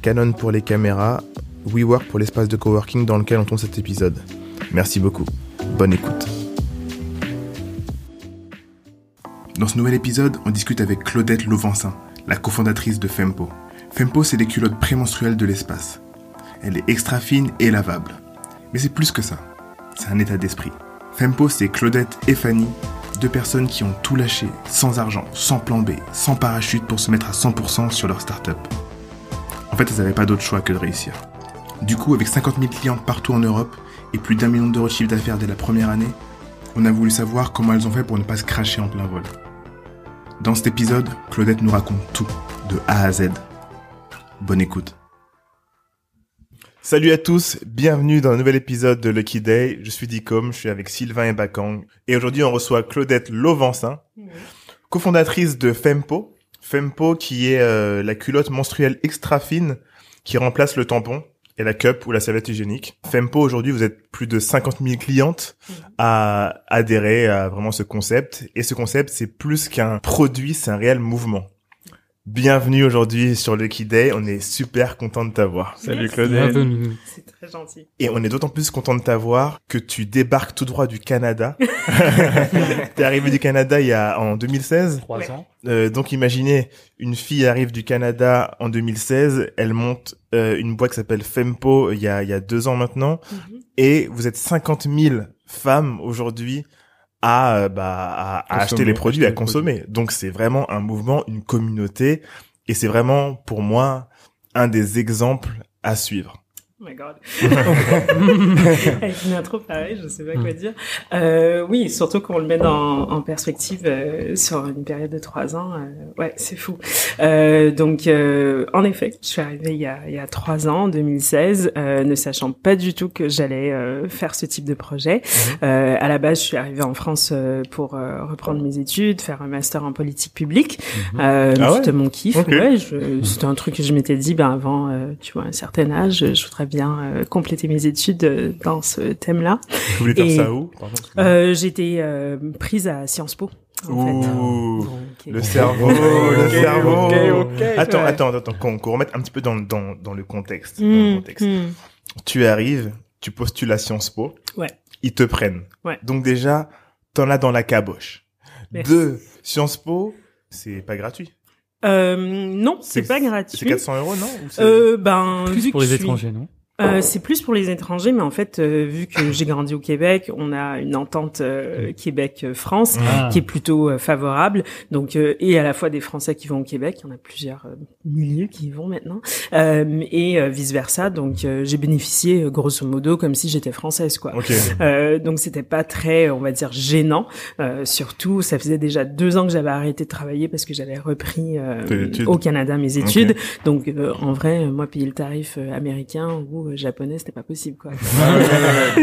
Canon pour les caméras, WeWork pour l'espace de coworking dans lequel on tourne cet épisode. Merci beaucoup. Bonne écoute. Dans ce nouvel épisode, on discute avec Claudette Lauvencin, la cofondatrice de Fempo. Fempo, c'est des culottes prémenstruelles de l'espace. Elle est extra fine et lavable. Mais c'est plus que ça. C'est un état d'esprit. Fempo, c'est Claudette et Fanny, deux personnes qui ont tout lâché, sans argent, sans plan B, sans parachute pour se mettre à 100% sur leur start-up. En fait, elles n'avaient pas d'autre choix que de réussir. Du coup, avec 50 000 clients partout en Europe et plus d'un million d'euros de chiffre d'affaires dès la première année, on a voulu savoir comment elles ont fait pour ne pas se cracher en plein vol. Dans cet épisode, Claudette nous raconte tout, de A à Z. Bonne écoute. Salut à tous, bienvenue dans un nouvel épisode de Lucky Day. Je suis Dicom, je suis avec Sylvain et Bakang. Et aujourd'hui, on reçoit Claudette Lauvencin, cofondatrice de Fempo. Fempo qui est euh, la culotte menstruelle extra fine qui remplace le tampon et la cup ou la serviette hygiénique. Fempo, aujourd'hui, vous êtes plus de 50 000 clientes à adhérer à vraiment ce concept. Et ce concept, c'est plus qu'un produit, c'est un réel mouvement. Bienvenue aujourd'hui sur Lucky Day. On est super content de t'avoir. Salut Claudette. C'est très gentil. Et on est d'autant plus content de t'avoir que tu débarques tout droit du Canada. T'es arrivé du Canada il y a en 2016. Trois ans. Euh, donc imaginez, une fille arrive du Canada en 2016, elle monte euh, une boîte qui s'appelle Fempo il y a, il y a deux ans maintenant, Mhm. et vous êtes 50 000 femmes aujourd'hui à, euh, bah, à, à Consommer, acheter les produits, acheter à consommer. Donc c'est vraiment un mouvement, une communauté, et c'est vraiment pour moi un des exemples à suivre. Oh my god. Avec une intro pareille, je sais pas quoi dire. Euh, oui, surtout qu'on le met dans, en perspective euh, sur une période de trois ans. euh, ouais, c'est fou. Euh, donc, euh, en effet, je suis arrivée il y a, il y a trois ans, en 2016, euh, ne sachant pas du tout que j'allais euh, faire ce type de projet. Euh, à la base, je suis arrivée en France euh, pour euh, reprendre mes études, faire un master en politique publique. Euh, Ah ouais C'était mon kiff. Ok. Ouais, c'était un truc que je m'étais dit, ben avant, euh, tu vois, un certain âge, je voudrais bien euh, compléter mes études euh, dans ce thème-là. Vous voulez faire ça où. Euh, J'étais euh, prise à Sciences Po. En. Ouh, le cerveau, le cerveau. Attends, Ouais. attends, attends, qu'on qu'on remette un petit peu dans, dans, dans le contexte. dans le hmm, contexte. hmm. Tu arrives, tu postules à Sciences Po. Ouais. Ils te prennent. Ouais. Donc déjà, t'en as dans la caboche. Merci. Deux, Sciences Po, c'est pas gratuit. Euh, non, c'est pas C'est gratuit. 400 euros, non Ou c'est- Euh, ben, vu Plus que pour les suis- étrangers, non Euh, c'est plus pour les étrangers, mais en fait, euh, vu que j'ai grandi au Québec, on a une entente euh, Québec-France Ah. qui est plutôt euh, favorable. Donc, euh, et à la fois des Français qui vont au Québec, il y en a plusieurs milliers qui y vont maintenant, euh, et vice versa. Donc, euh, j'ai bénéficié grosso modo comme si j'étais française, quoi. Ok. Euh, donc c'était pas très, on va dire, gênant. Euh, surtout, ça faisait déjà deux ans que j'avais arrêté de travailler parce que j'avais repris euh, au Canada mes études. Donc euh, en vrai, moi payer le tarif américain ou euh, japonais, c'était pas possible quoi.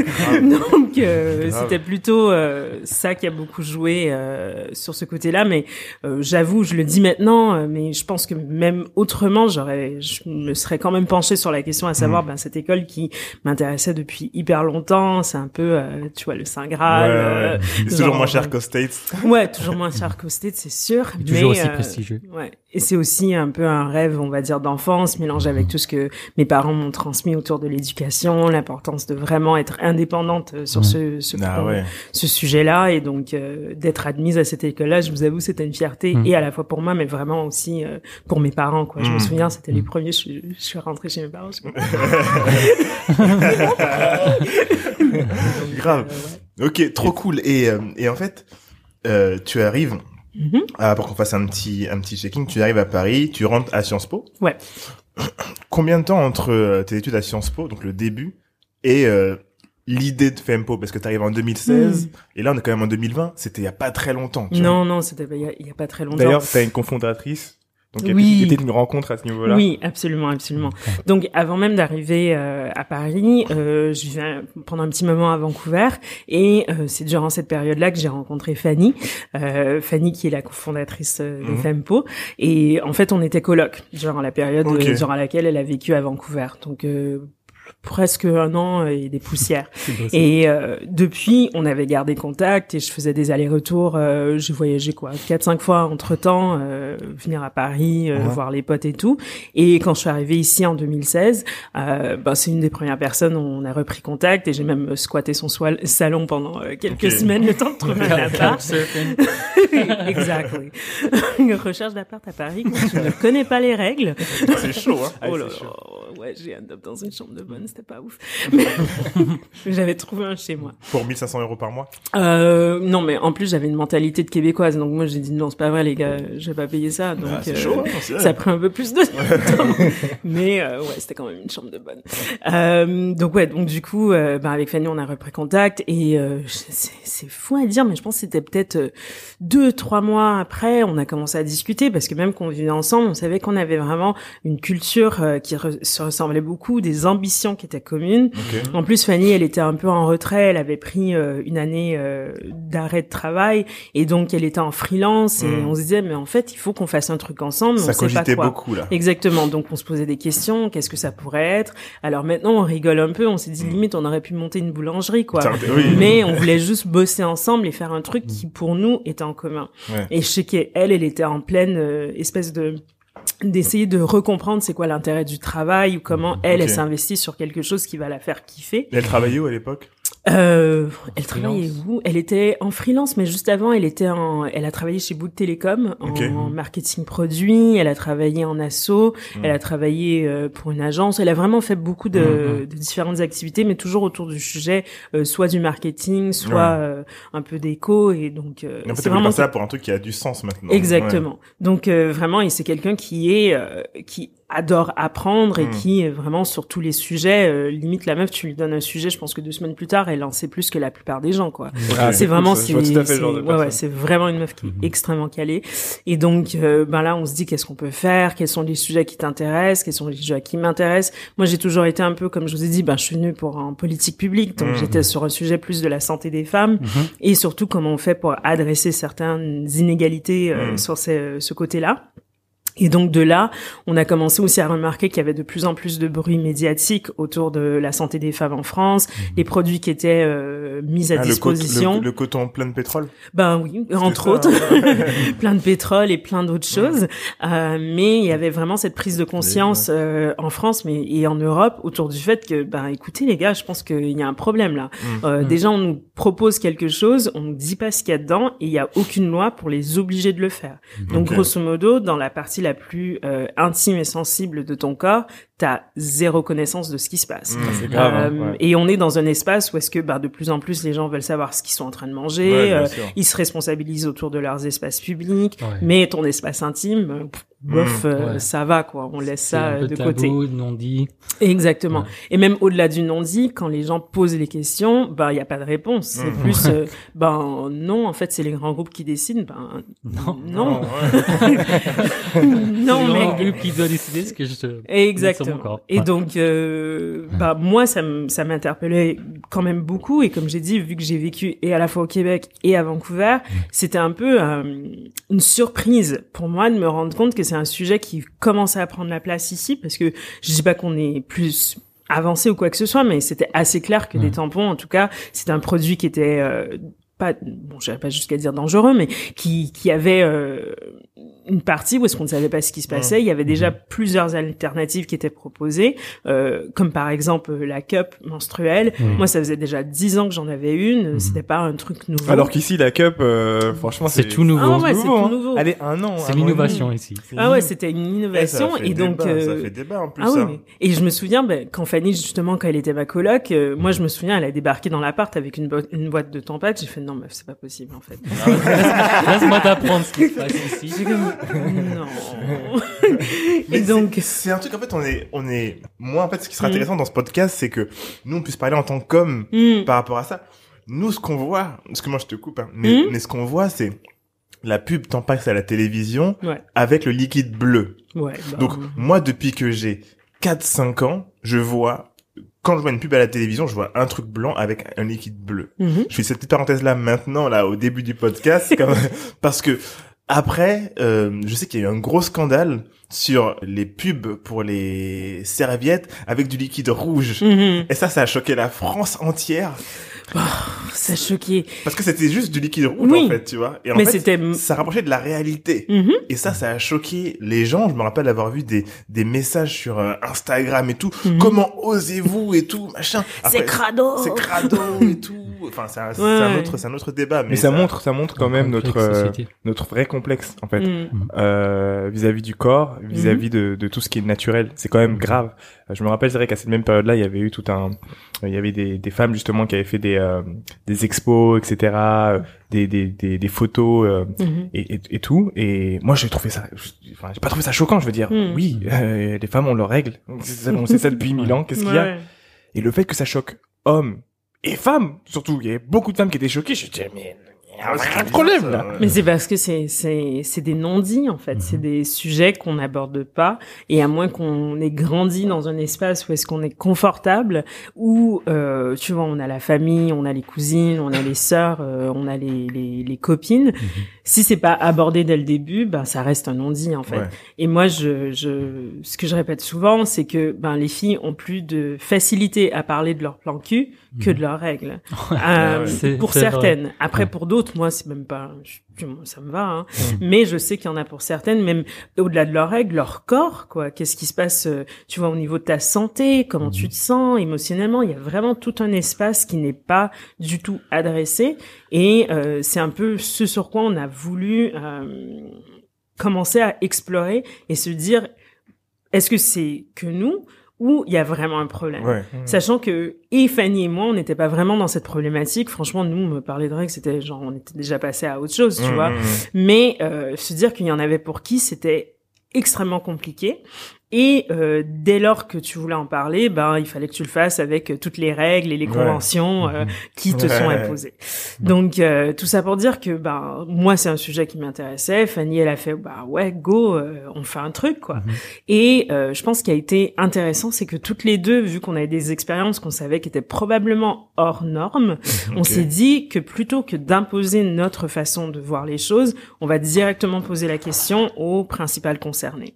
Donc euh, c'était plutôt euh, ça qui a beaucoup joué euh, sur ce côté-là. Mais euh, j'avoue, je le dis maintenant, euh, mais je pense que même autrement, j'aurais, je me serais quand même penché sur la question à savoir, Mhm. ben cette école qui m'intéressait depuis hyper longtemps, c'est un peu, euh, tu vois, le Saint Ouais, Graal. ouais, ouais. C'est genre, toujours moins cher qu'aux States. Ouais, toujours moins cher qu'au States, c'est sûr. Et toujours mais, aussi euh, prestigieux. Ouais. Et c'est aussi un peu un rêve, on va dire, d'enfance, mélangé avec tout ce que mes parents m'ont transmis autour de l'éducation, l'importance de vraiment être indépendante euh, sur ce, ce, Ah ouais. ce sujet-là. Et donc, euh, d'être admise à cette école-là, je vous avoue, c'était une fierté. Mhm. Et à la fois pour moi, mais vraiment aussi euh, pour mes parents, quoi. Je me Mhm. souviens, c'était les premiers, je, suis- je suis rentrée chez mes parents. je- Grave. Euh, ouais. Ok, trop cool. Et, et en fait, tu arrives, ah, pour qu'on fasse un petit, un petit checking, tu arrives à Paris, tu rentres à Sciences Po. Ouais. Combien de temps entre euh, tes études à Sciences Po, donc le début, et euh, l'idée de Fempo? Parce que tu arrives en 2016, et là on est quand même en 2020, c'était il y a pas très longtemps. tu vois. Non, non, c'était il y, y a pas très longtemps. D'ailleurs, t'as une cofondatrice, Donc Oui. il y a peut-être une rencontre à ce niveau-là. Oui, absolument, absolument. Donc, avant même d'arriver euh, à Paris, euh, je vivais pendant un petit moment à Vancouver, et euh, c'est durant cette période-là que j'ai rencontré Fanny, euh, Fanny qui est la cofondatrice euh, de Mhm. Fempo, et en fait, on était coloc durant la période durant laquelle elle a vécu à Vancouver. Donc euh, presque un an et des poussières. Et euh, depuis, on avait gardé contact et je faisais des allers-retours. Euh, j'ai voyagé quoi, quatre cinq fois entre temps, euh, venir à Paris, euh, Ouais. voir les potes et tout. Et quand je suis arrivée ici en 2016, euh, ben, c'est une des premières personnes où on a repris contact et j'ai même squatté son salon pendant euh, quelques semaines le temps de trouver un appart. Exactly. Une recherche d'appart à Paris, quand je ne connais pas les règles. C'est chaud, hein. Ah, Oh là chaud. ouais, j'ai dans une chambre de bonne, c'était pas ouf. Mais j'avais trouvé un chez moi. Pour 1500 euros par mois? Euh, non, mais en plus j'avais une mentalité de québécoise, donc moi j'ai dit non, c'est pas vrai les gars, je vais pas payer ça. Donc Ah, euh, chaud, hein, ça a pris un peu plus de temps, mais euh, ouais, c'était quand même une chambre de bonne. Euh, donc ouais, donc du coup, euh, ben, avec Fanny on a repris contact et euh, c'est fou à dire, mais je pense que c'était peut-être deux, trois mois après, on a commencé à discuter parce que même qu'on vivait ensemble, on savait qu'on avait vraiment une culture qui re- se ressemblait beaucoup, des ambitions qui étaient communes. Ok. En plus, Fanny, elle était un peu en retrait. Elle avait pris euh, une année euh, d'arrêt de travail et donc elle était en freelance. Et Mm. on se disait, mais en fait, il faut qu'on fasse un truc ensemble. Ça on sait pas cogitait quoi. beaucoup, là. Exactement. Donc on se posait des questions. Qu'est-ce que ça pourrait être? Alors maintenant, on rigole un peu. On s'est dit Mm. limite, on aurait pu monter une boulangerie, quoi. Oui. Mais on voulait juste bosser ensemble et faire un truc qui, pour nous, était en commun. Ouais. Et je sais qu'elle, elle était en pleine euh, espèce de d'essayer de recomprendre c'est quoi l'intérêt du travail ou comment elle, Ok. elle s'investit sur quelque chose qui va la faire kiffer. Elle travaillait où à l'époque? Euh, elle freelance. travaillait où? Elle était en freelance, mais juste avant, elle était en, elle a travaillé chez Bouygues Télécom en Ok. marketing produit. Elle a travaillé en asso. Mm. Elle a travaillé euh, pour une agence. Elle a vraiment fait beaucoup de, Mhm. de différentes activités, mais toujours autour du sujet, euh, soit du marketing, soit Ouais. euh, un peu d'éco. Et donc, euh, Et En fait, c'est elle voulait vraiment là pour un truc qui a du sens maintenant. Exactement. Donc euh, vraiment, et c'est quelqu'un qui est euh, qui adore apprendre et Mm. qui est vraiment sur tous les sujets. euh, limite, la meuf, tu lui donnes un sujet, je pense que deux semaines plus tard, elle en sait plus que la plupart des gens, quoi. C'est vraiment, c'est, ouais, ouais, c'est vraiment une meuf qui est Mhm. extrêmement calée. Et donc, euh, ben là, on se dit qu'est-ce qu'on peut faire, quels sont les sujets qui t'intéressent, quels sont les sujets qui m'intéressent? Moi, j'ai toujours été un peu, comme je vous ai dit, ben je suis venue pour en politique publique, donc Mhm. j'étais sur un sujet plus de la santé des femmes Mhm. et surtout comment on fait pour adresser certaines inégalités euh, Mm. sur ce, ce côté-là. Et donc de là, on a commencé aussi à remarquer qu'il y avait de plus en plus de bruit médiatique autour de la santé des femmes en France, les produits qui étaient euh, mis à Mhm. Ah, disposition. le, le coton plein de pétrole. Ben oui, entre autres, plein de pétrole et plein d'autres choses. Euh, mais il y avait vraiment cette prise de conscience euh, en France, mais et en Europe autour du fait que, ben écoutez les gars, je pense qu'il y a un problème là. Mm. Euh, Mm. Déjà, on nous propose quelque chose, on nous dit pas ce qu'il y a dedans, et il y a aucune loi pour les obliger de le faire. Donc Ok. grosso modo, dans la partie la plus euh, intime et sensible de ton corps, t'as zéro connaissance de ce qui se passe. Mm. C'est grave. hein. Euh, ouais. Et on est dans un espace où est-ce que bah, de plus en plus les gens veulent savoir ce qu'ils sont en train de manger, Ouais, euh, ils se responsabilisent autour de leurs espaces publics, Ouais. mais ton espace intime, pff, bof, Mm, euh, ouais. ça va quoi, on laisse ça un euh, peu de tabou, côté. non dit. Exactement. Ouais. Et même au-delà du non-dit, quand les gens posent les questions, ben il y a pas de réponse. C'est Mhm. plus euh, ben non, en fait c'est les grands groupes qui décident. Ben Non. non, ouais. non, C'est mais le groupe qui doit décider ce que je te... Exactement. Et Ouais. donc, euh, bah moi, ça ça m'interpellait quand même beaucoup. Et comme j'ai dit, vu que j'ai vécu et à la fois au Québec et à Vancouver, c'était un peu euh, une surprise pour moi de me rendre compte que c'est un sujet qui commençait à prendre la place ici, parce que je dis pas qu'on est plus avancé ou quoi que ce soit, mais c'était assez clair que des tampons, en tout cas, c'était un produit qui était euh, pas, bon, j'irais pas jusqu'à dire dangereux, mais qui, qui avait euh, une partie où est-ce qu'on ne savait pas ce qui se passait. Il y avait déjà plusieurs alternatives qui étaient proposées, euh, comme par exemple euh, la cup menstruelle. Mhm. Moi, ça faisait déjà dix ans que j'en avais une. C'était pas un truc nouveau. Alors qu'ici, la cup, euh, franchement, C'est tout nouveau. Ah ouais, c'est tout hein. nouveau. Allez, un an. C'est l'innovation ici. Ah ouais, c'était une Eh, ça innovation fait et donc débat, euh, ça fait débat en plus. ah oui. Et je me souviens, ben, quand Fanny, justement, quand elle était ma coloc, euh, moi, je me souviens, elle a débarqué dans l'appart avec une, bo- une boîte de tampax. J'ai fait, non, meuf, c'est pas possible, en fait. Laisse-moi t'apprendre ce qui se passe ici. Non. Mais et donc, c'est- un truc en fait on est on est moi en fait ce qui sera Mm. intéressant dans ce podcast c'est que nous on puisse parler en tant qu'hommes hmm, par rapport à ça. Nous ce qu'on voit, parce que moi je te coupe, hein, mais Mm. mais ce qu'on voit c'est la pub t'en passe à la télévision Ouais. avec le liquide bleu. Ouais. bah, Donc moi depuis que j'ai 4-5 ans, je vois quand je vois une pub à la télévision, je vois un truc blanc avec un liquide bleu. mhm. Je fais cette petite parenthèse là maintenant là au début du podcast comme- parce que après euh, je sais qu'il y a eu un gros scandale sur les pubs pour les serviettes avec du liquide rouge. Mhm. Et ça ça a choqué la France entière Ça choquait. parce que c'était juste du liquide rouge Oui. en fait, tu vois. Et en Mais fait c'était. ça rapprochait de la réalité. Mhm. Et ça, ça a choqué les gens. Je me rappelle avoir vu des, des messages sur euh, Instagram et tout. Mhm. Comment osez-vous et tout, machin. C'est crado. C'est crado et tout. Enfin, c'est un, Ouais, autre, c'est un autre débat. Mais, Mais ça montre, ça montre quand même Complexe notre euh, société. notre vrai complexe en fait Mhm. euh, vis-à-vis du corps, vis-à-vis de, de tout ce qui est naturel. C'est quand même grave. Euh, Je me rappelle, c'est vrai qu'à cette même période-là, il y avait eu tout un, il y avait des, des femmes justement qui avaient fait des euh, des expos, etc., des, des des des photos euh, Mhm. et, et, et tout. Et moi, j'ai trouvé ça, enfin, j'ai pas trouvé ça choquant. Je veux dire, Mm. oui, euh, les femmes ont leurs règles. C'est ça, on sait ça depuis mille ans. Qu'est-ce qu'il y a? Ouais. Et le fait que ça choque hommes et femmes, surtout, il y avait beaucoup de femmes qui étaient choquées. Je me disais, mais il y a Ouais, c'est un problème là. Mais c'est parce que c'est c'est c'est des non-dits en fait, Mhm. c'est des sujets qu'on n'aborde pas et à moins qu'on ait grandi dans un espace où est-ce qu'on est confortable où euh, tu vois on a la famille, on a les cousines, on a les sœurs, euh, on a les les, les copines. Mhm. Si c'est pas abordé dès le début, ben ça reste un non-dit en fait. Ouais. Et moi, je, je, ce que je répète souvent, c'est que ben les filles ont plus de facilité à parler de leur plan cul que de leurs règles. Euh, Ouais. C'est- pour vrai. certaines. Après, Ouais. pour d'autres, moi, c'est même pas, je- ça me va. Hein. Mais je sais qu'il y en a pour certaines, même au-delà de leurs règles, leur corps, quoi. Qu'est-ce qui se passe, euh, tu vois, au niveau de ta santé, comment Mm. tu te sens émotionnellement. Il y a vraiment tout un espace qui n'est pas du tout adressé. Et euh, c'est un peu ce sur quoi on a voulu euh, commencer à explorer et se dire, est-ce que c'est que nous ou il y a vraiment un problème Ouais. Sachant que et Fanny et moi, on n'était pas vraiment dans cette problématique. Franchement, nous, me parler de règles, c'était genre, on était déjà passé à autre chose, tu Mmh, vois. mmh, mmh. Mais euh, se dire qu'il y en avait pour qui, c'était extrêmement compliqué. Et euh, dès lors que tu voulais en parler, ben il fallait que tu le fasses avec euh, toutes les règles et les Ouais. conventions euh, qui te sont imposées. Donc euh, tout ça pour dire que ben moi c'est un sujet qui m'intéressait. Fanny elle a fait bah ouais go euh, on fait un truc quoi. Et euh, je pense qu'il a été intéressant c'est que toutes les deux vu qu'on avait des expériences qu'on savait qui étaient probablement hors normes, on s'est dit que plutôt que d'imposer notre façon de voir les choses, on va directement poser la question aux principales concernées.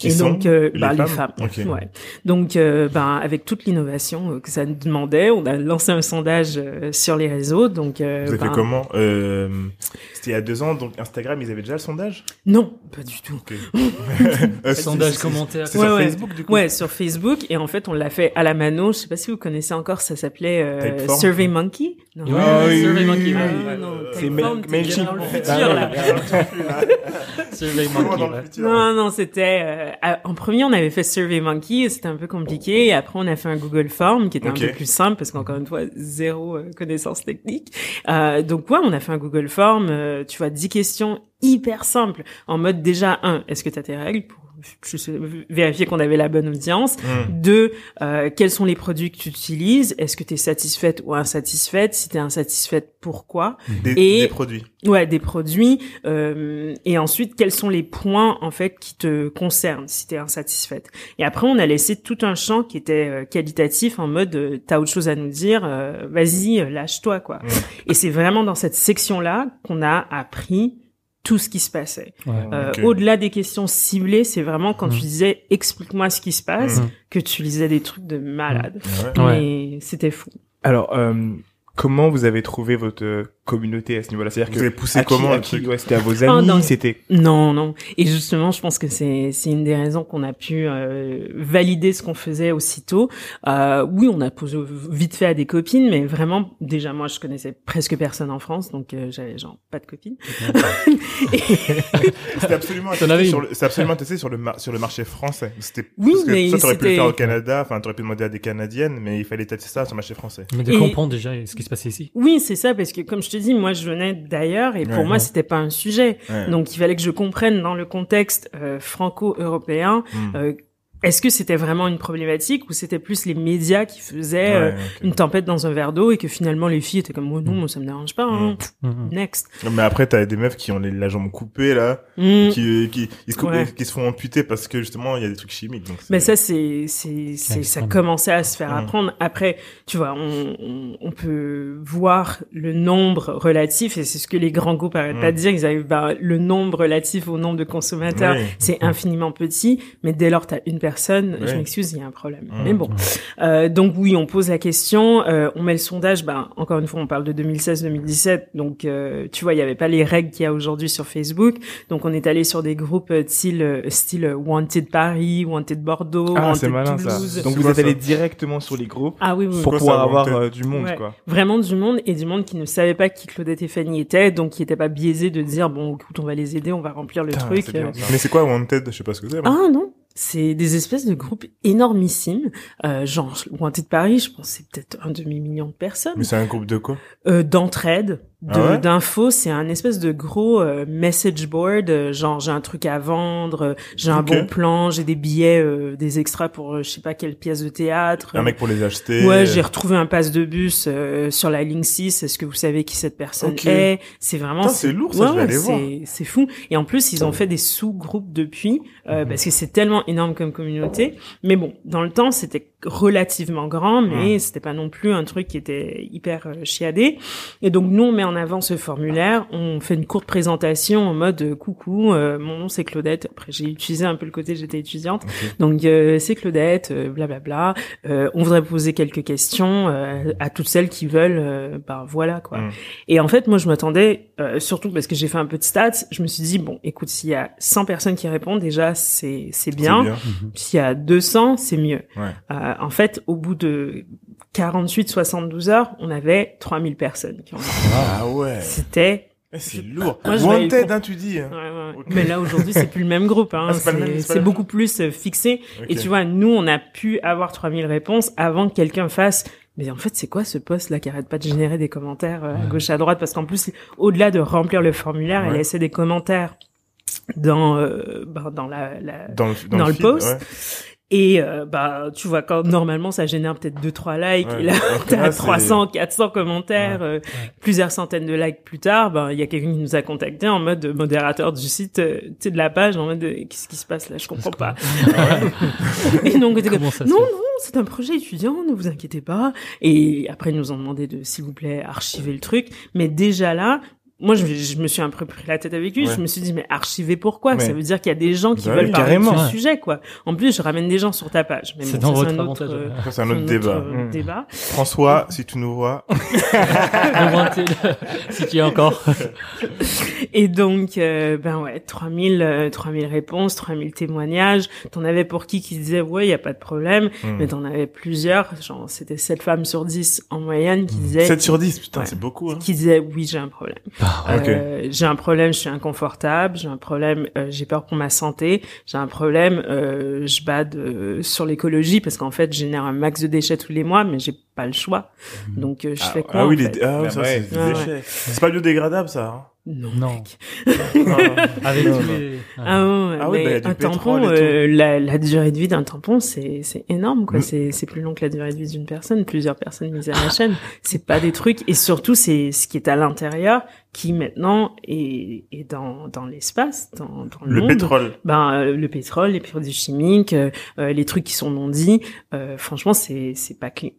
Qui Et sont donc, euh, les bah, les femmes femmes. Ok. Ouais. Donc, euh, ben, avec toute l'innovation euh, que ça nous demandait, on a lancé un sondage euh, sur les réseaux. Donc, euh, Vous avez ben, fait comment euh, C'était il y a deux ans, donc Instagram, ils avaient déjà le sondage? Non, pas du tout. Ok. Euh, Sondage c'est- c'est- commentaire. C'est Ouais, sur ouais. Facebook, du coup Ouais, sur Facebook. Et en fait, on l'a fait à la mano. Je sais pas si vous connaissez encore. Ça s'appelait euh. Survey Monkey. Non. Oui, Survey oui, Monkey, C'est Mailchimp. dans le futur, ouais, là. Survey Monkey. Non, non, c'était euh, en premier on avait fait Survey Monkey, c'était un peu compliqué. Et après on a fait un Google Form qui était un peu plus simple parce qu'encore une fois zéro euh, connaissance technique. Euh, donc ouais, on a fait un Google Form. Euh, tu vois, 10 questions hyper simples en mode déjà un, est-ce que tu as tes règles pour vérifier qu'on avait la bonne audience. Mmh. Deux, euh, quels sont les produits que tu utilises? Est-ce que tu es satisfaite ou insatisfaite? Si tu es insatisfaite, pourquoi? Des, Et- des produits. Ouais, des produits. Euh, et ensuite, quels sont les points en fait qui te concernent si t'es insatisfaite? Et après, on a laissé tout un champ qui était euh, qualitatif en mode euh, t'as autre chose à nous dire, euh, vas-y, euh, lâche-toi quoi. Mm. Et c'est vraiment dans cette section là qu'on a appris tout ce qui se passait. Ouais. Euh, Ok. Au-delà des questions ciblées, c'est vraiment quand Mm. tu disais explique-moi ce qui se passe Mm. que tu lisais des trucs de malade. Ouais. Ouais. Mais c'était fou. Alors, euh, comment vous avez trouvé votre euh, communauté à ce niveau-là? C'est-à-dire Vous que avez poussé à qui- comment qui- truc? ouais, C'était à vos Ah, amis, non. c'était Non, non. Et justement, je pense que c'est c'est une des raisons qu'on a pu euh, valider ce qu'on faisait aussitôt. Euh, oui, on a posé vite fait à des copines, mais vraiment, déjà moi, je connaissais presque personne en France, donc euh, j'avais genre pas de copines. C'était absolument testé sur le, c'est absolument testé sur le mar- sur le marché français. C'était Oui, parce que mais ça t'aurais pu le faire au Canada, enfin t'aurais pu demander à des Canadiennes, mais il fallait tester ça sur le marché français. Mais de Et- comprendre déjà ce qui se passait ici. Oui, c'est ça, parce que comme je te dis, moi, je venais d'ailleurs, et pour Ouais. moi, c'était pas un sujet. Ouais. Donc, il fallait que je comprenne dans le contexte euh, franco-européen Mm. euh, est-ce que c'était vraiment une problématique ou c'était plus les médias qui faisaient euh, Ouais, une tempête dans un verre d'eau et que finalement les filles étaient comme oh non moi ça me dérange pas hein. Mm. Mhm. next Non, Mais après, t'as des meufs qui ont les, la jambe coupée, là, Mm. qui, qui, ils se, coupent- Ouais. qui se font amputer parce que justement, il y a des trucs chimiques. Donc Mais ça, c'est, c'est, c'est, ça commençait à se faire apprendre. Après, tu vois, on, on, on peut voir le nombre relatif, et c'est ce que les grands groupes arrêtent Mhm. pas de dire, ils arrivent, bah, le nombre relatif au nombre de consommateurs, c'est infiniment petit, mais dès lors t'as une personne, je Oui. m'excuse, il y a un problème. Mais bon. Euh, donc oui, on pose la question, euh, on met le sondage, ben, encore une fois, on parle de 2016-2017, donc, euh, tu vois, il y avait pas les règles qu'il y a aujourd'hui sur Facebook, donc on est allé sur des groupes euh, style, euh, style euh, Wanted Paris, Wanted Bordeaux, Ah, Wanted c'est malin Toulouse. ça. Donc vous êtes allé directement sur les groupes Ah oui, oui. pour pouvoir ça, avoir euh, du monde Ouais. quoi. Vraiment du monde et du monde qui ne savait pas qui Claudette et Fanny étaient, donc qui n'était pas biaisé de dire bon, écoute, on va les aider, on va remplir le truc. bien, euh. Mais c'est quoi Wanted? Je sais pas ce que c'est. Ah non, c'est des espèces de groupes énormissimes, euh, genre Wanted Paris, je pense c'est peut-être un demi million de personnes, Mais c'est un groupe de quoi? Euh, d'entraide, Ah ouais? d'infos, c'est un espèce de gros euh, message board, euh, genre j'ai un truc à vendre, euh, j'ai un bon plan, j'ai des billets, euh, des extras pour je sais pas quelle pièce de théâtre. Un mec pour les acheter. Ouais, j'ai retrouvé un passe de bus euh, sur la ligne 6. Est-ce que vous savez qui cette personne est? C'est vraiment c'est lourd, ça, ouais, je vais aller voir. c'est fou. Et en plus, ils ont fait des sous-groupes depuis Mhm. parce que c'est tellement énorme comme communauté. Mais bon, dans le temps, c'était relativement grand, mais Mhm. c'était pas non plus un truc qui était hyper euh, chiadé. Et donc nous, on met en avant ce formulaire, on fait une courte présentation en mode euh, coucou, euh, mon nom c'est Claudette. Après, j'ai utilisé un peu le côté j'étais étudiante. Donc euh, c'est Claudette, euh, blablabla. Euh, on voudrait poser quelques questions euh, à toutes celles qui veulent. euh, ben voilà quoi. Mm. Et en fait, moi je m'attendais, euh, surtout parce que j'ai fait un peu de stats, je me suis dit bon, écoute, s'il y a 100 personnes qui répondent, déjà c'est c'est bien. bien. S'il y a 200, c'est mieux. Ouais. Euh, en fait, au bout de 48-72 heures, on avait 3000 personnes qui ont. Ah ouais. C'était Eh, C'est lourd. Moi, Wanted, hein, tu dis. hein. Ouais, ouais. Mais là aujourd'hui c'est plus le même groupe, hein. Ah, c'est beaucoup plus euh, fixé. Et tu vois, nous on a pu avoir 3000 réponses avant que quelqu'un fasse. Mais en fait c'est quoi ce poste là qui arrête pas de générer des commentaires euh, à gauche à droite? Parce qu'en plus au-delà de remplir le formulaire, elle Ouais. essaie des commentaires dans euh, ben, dans la, la Dans le, dans le feed, post. Et euh, bah tu vois quand normalement ça génère peut-être deux trois likes Ouais. et là là, c'est- 300 400 commentaires euh, plusieurs centaines de likes plus tard ben il y a quelqu'un qui nous a contacté en mode modérateur du site euh, tu sais de la page en mode euh, qu'est-ce qui se passe là? Je comprends pas. et donc non non c'est un projet étudiant ne vous inquiétez pas. Et après ils nous ont demandé de s'il vous plaît archiver le truc. Mais déjà là moi, je, je me suis un peu pris la tête avec lui. Ouais. Je me suis dit, mais archiver pourquoi? Ouais. Ça veut dire qu'il y a des gens qui Bah veulent oui, parler de ce Ouais. sujet, quoi. En plus, je ramène des gens sur ta page. Mais C'est bon, dans ça, votre un autre, avantage, euh, ouais. Ça, c'est un autre débat. euh, Mm. débat. François, si tu nous vois. Si tu es encore. Et donc, euh, ben ouais, 3000, euh, 3000 réponses, 3000 témoignages. T'en avais pour qui qui disait, ouais, il y a pas de problème. Hmm. Mais t'en avais plusieurs. Genre, c'était 7 femmes sur 10 en moyenne qui disaient, 7 sur 10, putain, Ouais. c'est beaucoup. Hein. qui disaient, oui, j'ai un problème. Ok. Euh, j'ai un problème, je suis inconfortable, j'ai un problème, euh, j'ai peur pour ma santé, j'ai un problème, euh, je bade euh, sur l'écologie parce qu'en fait, je génère un max de déchets tous les mois, mais j'ai pas le choix. Donc, euh, je fais quoi ah en oui, fait les, ah, Bah ça, ouais. c'est Ah ouais. déchets. C'est pas biodégradable, ça. hein. Non. Non. mec. Avec Non, tous non. les... Ah, ouais, Ah oui, mais bah, y a du un tampon, euh, la, la durée de vie d'un tampon, c'est c'est énorme quoi. Mm. C'est c'est plus long que la durée de vie d'une personne, plusieurs personnes mises à la chaîne. C'est pas des trucs et surtout c'est ce qui est à l'intérieur qui maintenant est, est dans dans l'espace, dans, dans le, Le monde. pétrole. Ben euh, le pétrole, les produits chimiques, euh, euh, les trucs qui sont non dits. euh, franchement, c'est c'est pas clean.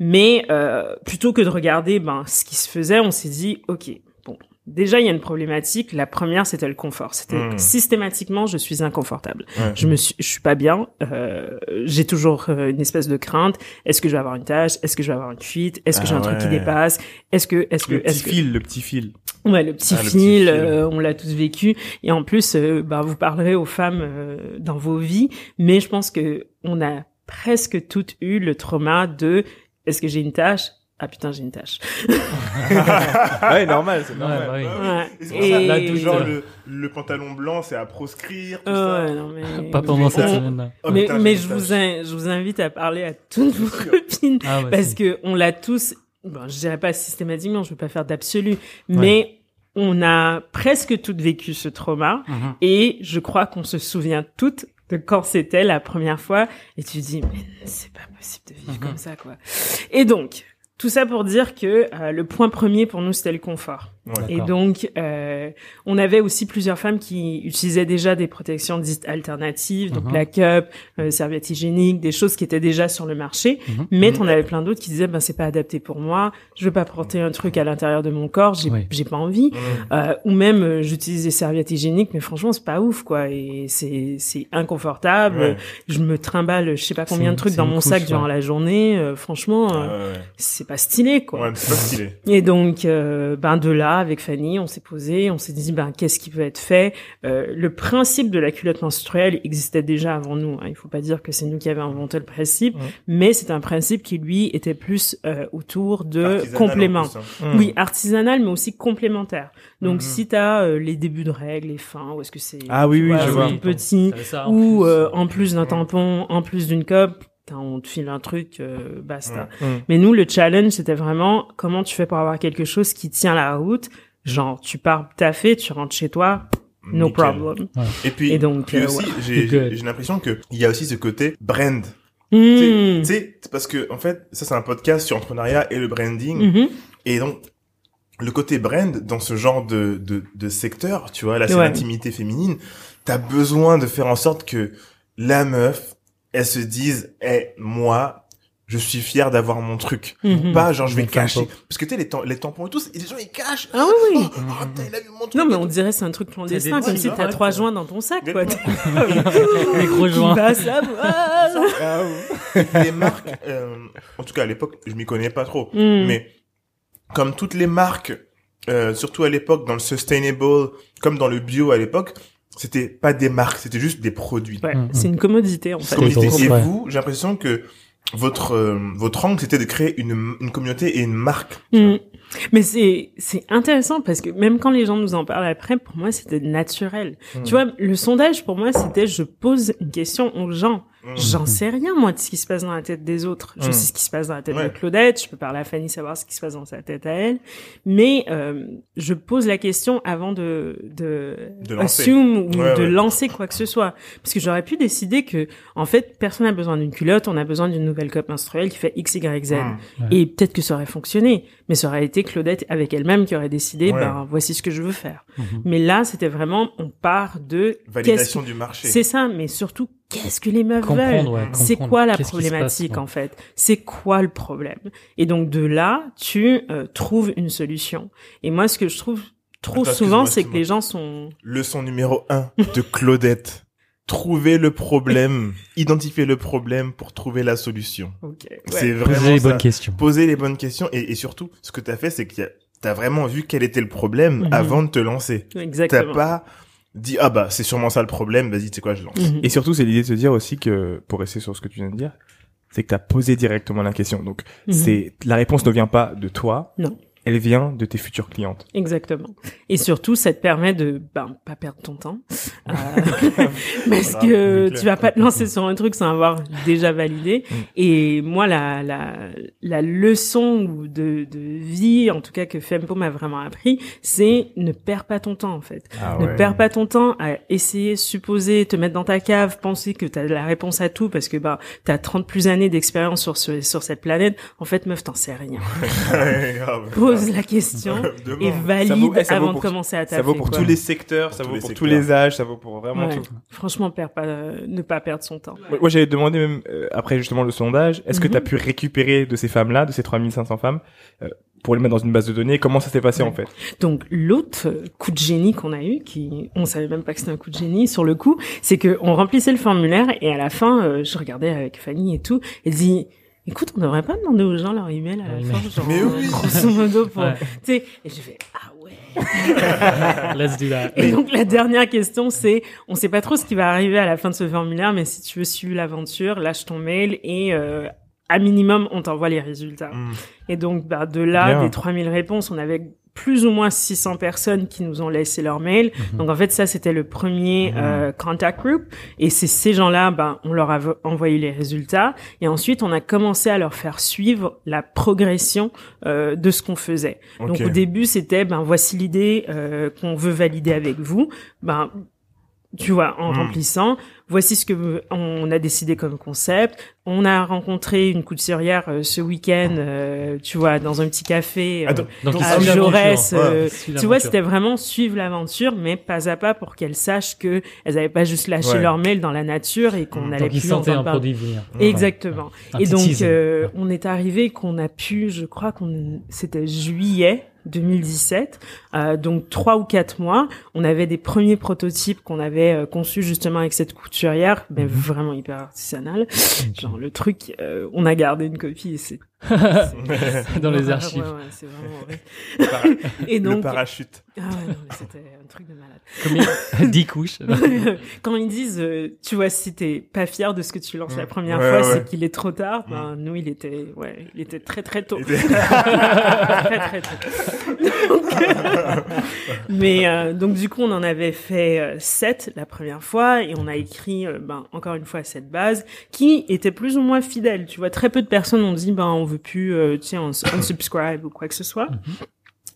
Mais euh, plutôt que de regarder ben ce qui se faisait, on s'est dit ok. Déjà, il y a une problématique. La première, c'était le confort. C'était Mm. systématiquement, je suis inconfortable. Ouais. Je me suis, je suis pas bien. Euh, j'ai toujours euh, une espèce de crainte. Est-ce que je vais avoir une tâche? Est-ce que je vais avoir une fuite? Est-ce que Ah j'ai un truc qui dépasse? Est-ce que, est-ce que, Le petit est-ce que fil, le petit fil. Ouais, le petit Ah, le fil, petit fil. euh, on l'a tous vécu. Et en plus, euh, bah, vous parlerez aux femmes dans vos vies, mais je pense que on a presque toutes eu le trauma de est-ce que j'ai une tâche? Ah putain, j'ai une tâche. ouais, normal, c'est Ouais, normal. bah oui. Ouais. Et c'est pour ça, là, tout Genre, le, le pantalon blanc, c'est à proscrire, tout Ouais, ça. non, mais... Pas pendant cette On- semaine-là. Oh, mais putain, je vous, in- je vous invite à parler à toutes vos copines Ah ouais, parce que on l'a tous. Bon, je dirais pas systématiquement, je veux pas faire d'absolu, mais on a presque toutes vécu ce trauma Mhm. et je crois qu'on se souvient toutes de quand c'était la première fois et tu dis mais c'est pas possible de vivre Mhm. comme ça quoi. Et donc tout ça pour dire que euh, le point premier pour nous c'était le confort. Ouais. Et donc, euh, on avait aussi plusieurs femmes qui utilisaient déjà des protections dites alternatives, donc Mhm. la cup, euh, serviette hygiénique, des choses qui étaient déjà sur le marché. Mhm. Mais Mhm. on avait plein d'autres qui disaient, ben c'est pas adapté pour moi, je veux pas porter un truc à l'intérieur de mon corps, j'ai Oui. j'ai pas envie. Euh, ou même, euh, j'utilise des serviettes hygiéniques, mais franchement, c'est pas ouf, quoi. Et c'est c'est inconfortable. Ouais. Je me trimballe, je sais pas combien de trucs dans mon couche, sac durant ouais. la journée. Euh, franchement, Ah, euh, ouais. c'est pas stylé, quoi. Ouais, mais c'est pas stylé. Et donc, euh, ben de là, avec Fanny, on s'est posé, on s'est dit, ben qu'est-ce qui peut être fait? Euh, Le principe de la culotte menstruelle existait déjà avant nous. Hein. Il faut pas dire que c'est nous qui avions inventé le principe, Ouais. mais c'est un principe qui lui était plus euh, autour de compléments. hein. Mm. Oui, artisanal, mais aussi complémentaire. Donc, Mhm. si tu as les débuts de règles, les fins, ou est-ce que c'est Ah oui, oui, vois, je vois. petit, Ça, ça, en ou plus, euh, euh, en plus d'un tampon, en plus d'une cope, on te file un truc, euh, basta. Ouais. Mm. Mais nous, le challenge, c'était vraiment comment tu fais pour avoir quelque chose qui tient la route? Genre, tu pars taffer, tu rentres chez toi, no Nickel. problem. Et puis, Et donc, puis euh, aussi, ouais. j'ai l'impression que il y a aussi ce côté brand. Hmm. Tu sais, c'est parce que en fait, ça c'est un podcast sur l'entrepreneuriat et le branding. Mhm. Et donc, le côté brand dans ce genre de, de, de secteur, tu vois, là c'est Ouais. l'intimité féminine, t'as besoin de faire en sorte que la meuf, elle se dise, eh, moi, je suis fier d'avoir mon truc. Mhm. Pas genre je vais cacher. Parce que tu sais, les, tam- les tampons et tout, c'est- les gens ils cachent. Ah oui, oui. Oh, oh, putain, il a vu mon truc. Non, mais on dirait c'est un truc clandestin, des comme si t'as trois joints dans ton sac, quoi. Les gros joints. savoir Ah, oui. les marques, euh, en tout cas à l'époque, je m'y connais pas trop, Mm. mais comme toutes les marques, euh, surtout à l'époque dans le sustainable, comme dans le bio à l'époque, c'était pas des marques, c'était juste des produits. Ouais, Mhm. c'est une commodité, en fait. C'est Et vous, j'ai l'impression que votre euh, votre angle c'était de créer une, une communauté et une marque. Mm. Mais c'est c'est intéressant parce que même quand les gens nous en parlent après, pour moi c'était naturel. Mm. Tu vois, le sondage pour moi c'était je pose une question aux gens. Mm. J'en sais rien moi de ce qui se passe dans la tête des autres. Je Mm. sais ce qui se passe dans la tête Ouais. de Claudette. Je peux parler à Fanny savoir ce qui se passe dans sa tête à elle. Mais euh, je pose la question avant de de, De assume ou Ouais, de ouais. lancer quoi que ce soit. Parce que j'aurais pu décider que en fait personne n'a besoin d'une culotte, on a besoin d'une nouvelle cope menstruelle qui fait X Y Z. Et peut-être que ça aurait fonctionné, mais ça aurait été Claudette avec elle-même qui aurait décidé, ben voici ce que je veux faire. Mhm. Mais là, c'était vraiment, on part de Validation du marché. c'est ça, mais surtout qu'est-ce que les meufs Comprendre, veulent ouais, C'est quoi la passe, problématique en fait? C'est quoi le problème? Et donc de là, tu euh, trouves une solution. Et moi, ce que je trouve trop Attends, souvent, c'est que les gens sont Leçon numéro 1 de Claudette. Trouver le problème, identifier le problème pour trouver la solution. ok. C'est vraiment Poser les ça. bonnes questions. Poser les bonnes questions et, et surtout, ce que t'as fait, c'est que t'as vraiment vu quel était le problème Mhm. avant de te lancer. T'as Exactement. pas dit ah bah c'est sûrement ça le problème, vas-y tu sais quoi je lance. Mhm. Et surtout, c'est l'idée de se dire aussi que, pour rester sur ce que tu viens de dire, c'est que tu as posé directement la question. Donc, Mhm. c'est la réponse ne vient pas de toi. Non. Elle vient de tes futures clientes. Exactement. Et surtout, ça te permet de ben, pas perdre ton temps. Euh, parce que tu vas pas te lancer sur un truc sans avoir déjà validé. Mm. Et moi, la, la, la leçon de, de vie, en tout cas que Fempo m'a vraiment appris, c'est ne perds pas ton temps en fait. Ah Ne perds pas ton temps à essayer, supposer, te mettre dans ta cave, penser que tu as la réponse à tout parce que bah tu as 30 plus années d'expérience sur ce, sur cette planète. En fait, meuf, t'en sais rien. Pose la question et valide Ça vaut- eh, ça avant pour- de commencer à Ça taffer. vaut pour quoi. tous les secteurs, ça vaut pour secteurs. tous les âges, ça vaut pour vraiment Ouais. tout. Franchement, perd pas, euh, ne pas perdre son temps. Moi, j'avais demandé même, euh, après justement le sondage, est-ce que Mhm. tu as pu récupérer de ces femmes-là, de ces 3500 femmes, euh, pour les mettre dans une base de données? Comment ça s'est passé Ouais. en fait? Donc l'autre coup de génie qu'on a eu, qui on savait même pas que c'était un coup de génie sur le coup, c'est que on remplissait le formulaire et à la fin, euh, je regardais avec Fanny et tout, elle dit. Écoute, on devrait pas demander aux gens leur email à la Leur fin, genre, Mais euh, oui. grosso modo pour, Ouais. tu sais, et j'ai fait, ah ouais. Let's do that. Et donc la dernière question, c'est, on sait pas trop ce qui va arriver à la fin de ce formulaire, mais si tu veux suivre l'aventure, lâche ton mail et euh, à minimum, on t'envoie les résultats. Mm. Et donc bah, de là, Bien. des 3000 réponses, on avait plus ou moins 600 personnes qui nous ont laissé leur mail. Mhm. Donc en fait, ça c'était le premier Mhm. euh, contact group. Et c'est ces gens-là, ben on leur a vo- envoyé les résultats. Et ensuite, on a commencé à leur faire suivre la progression euh, de ce qu'on faisait. Donc au début, c'était ben voici l'idée euh, qu'on veut valider avec vous. Ben tu vois, en Hmm. remplissant, voici ce que on a décidé comme concept. On a rencontré une couturière euh, ce week-end, euh, tu vois, dans un petit café euh, Ah, donc- à Jaurès. euh, tu vois, c'était vraiment suivre l'aventure, mais pas à pas pour qu'elles sachent que elles avaient pas juste lâché Ouais. leur mail dans la nature et qu'on Mm. allait Donc, il plus entendre un produit venir. Exactement. Et donc, on est arrivé qu'on a pu, je crois qu'on, c'était juillet 2017, euh, donc trois ou quatre mois. On avait des premiers prototypes qu'on avait euh, conçus justement avec cette couturière, mais Mhm. vraiment hyper artisanal. Genre le truc, euh, on a gardé une copie et c'est Dans les archives. ouais, ouais, c'est vraiment. Et le donc, parachute. ah ouais, non, mais c'était un truc de malade. Combien 10 couches. Quand ils disent, euh, tu vois, si t'es pas fier de ce que tu lances la Mm. première Ouais, fois, ouais. c'est qu'il est trop tard. Ben, nous, il était, ouais, il était très très tôt. Il était- très très tôt. Mais euh, donc du coup, on en avait fait euh, sept la première fois et on a écrit, euh, ben encore une fois cette base qui était plus ou moins fidèle. Tu vois, très peu de personnes ont dit, ben on veut plus, euh, tu sais, on unsubscribe ou quoi que ce soit.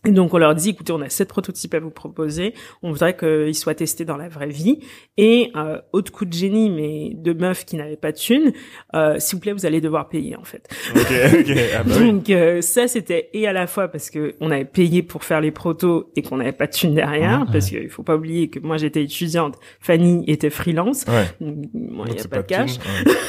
Et donc on leur dit, écoutez, on a sept prototypes à vous proposer. On voudrait qu'ils soient testés dans la vraie vie. Et euh, autre coup de génie, mais de meufs qui n'avaient pas de thunes, euh, s'il vous plaît, vous allez devoir payer en fait. ok, ok. Ah bah oui. Donc euh, ça c'était et à la fois parce que on avait payé pour faire les protos et qu'on n'avait pas de thunes derrière, Ah, parce qu'il faut pas oublier que moi j'étais étudiante, Fanny était freelance. Ouais. Donc, Moi, il Donc y a pas de cash. thune,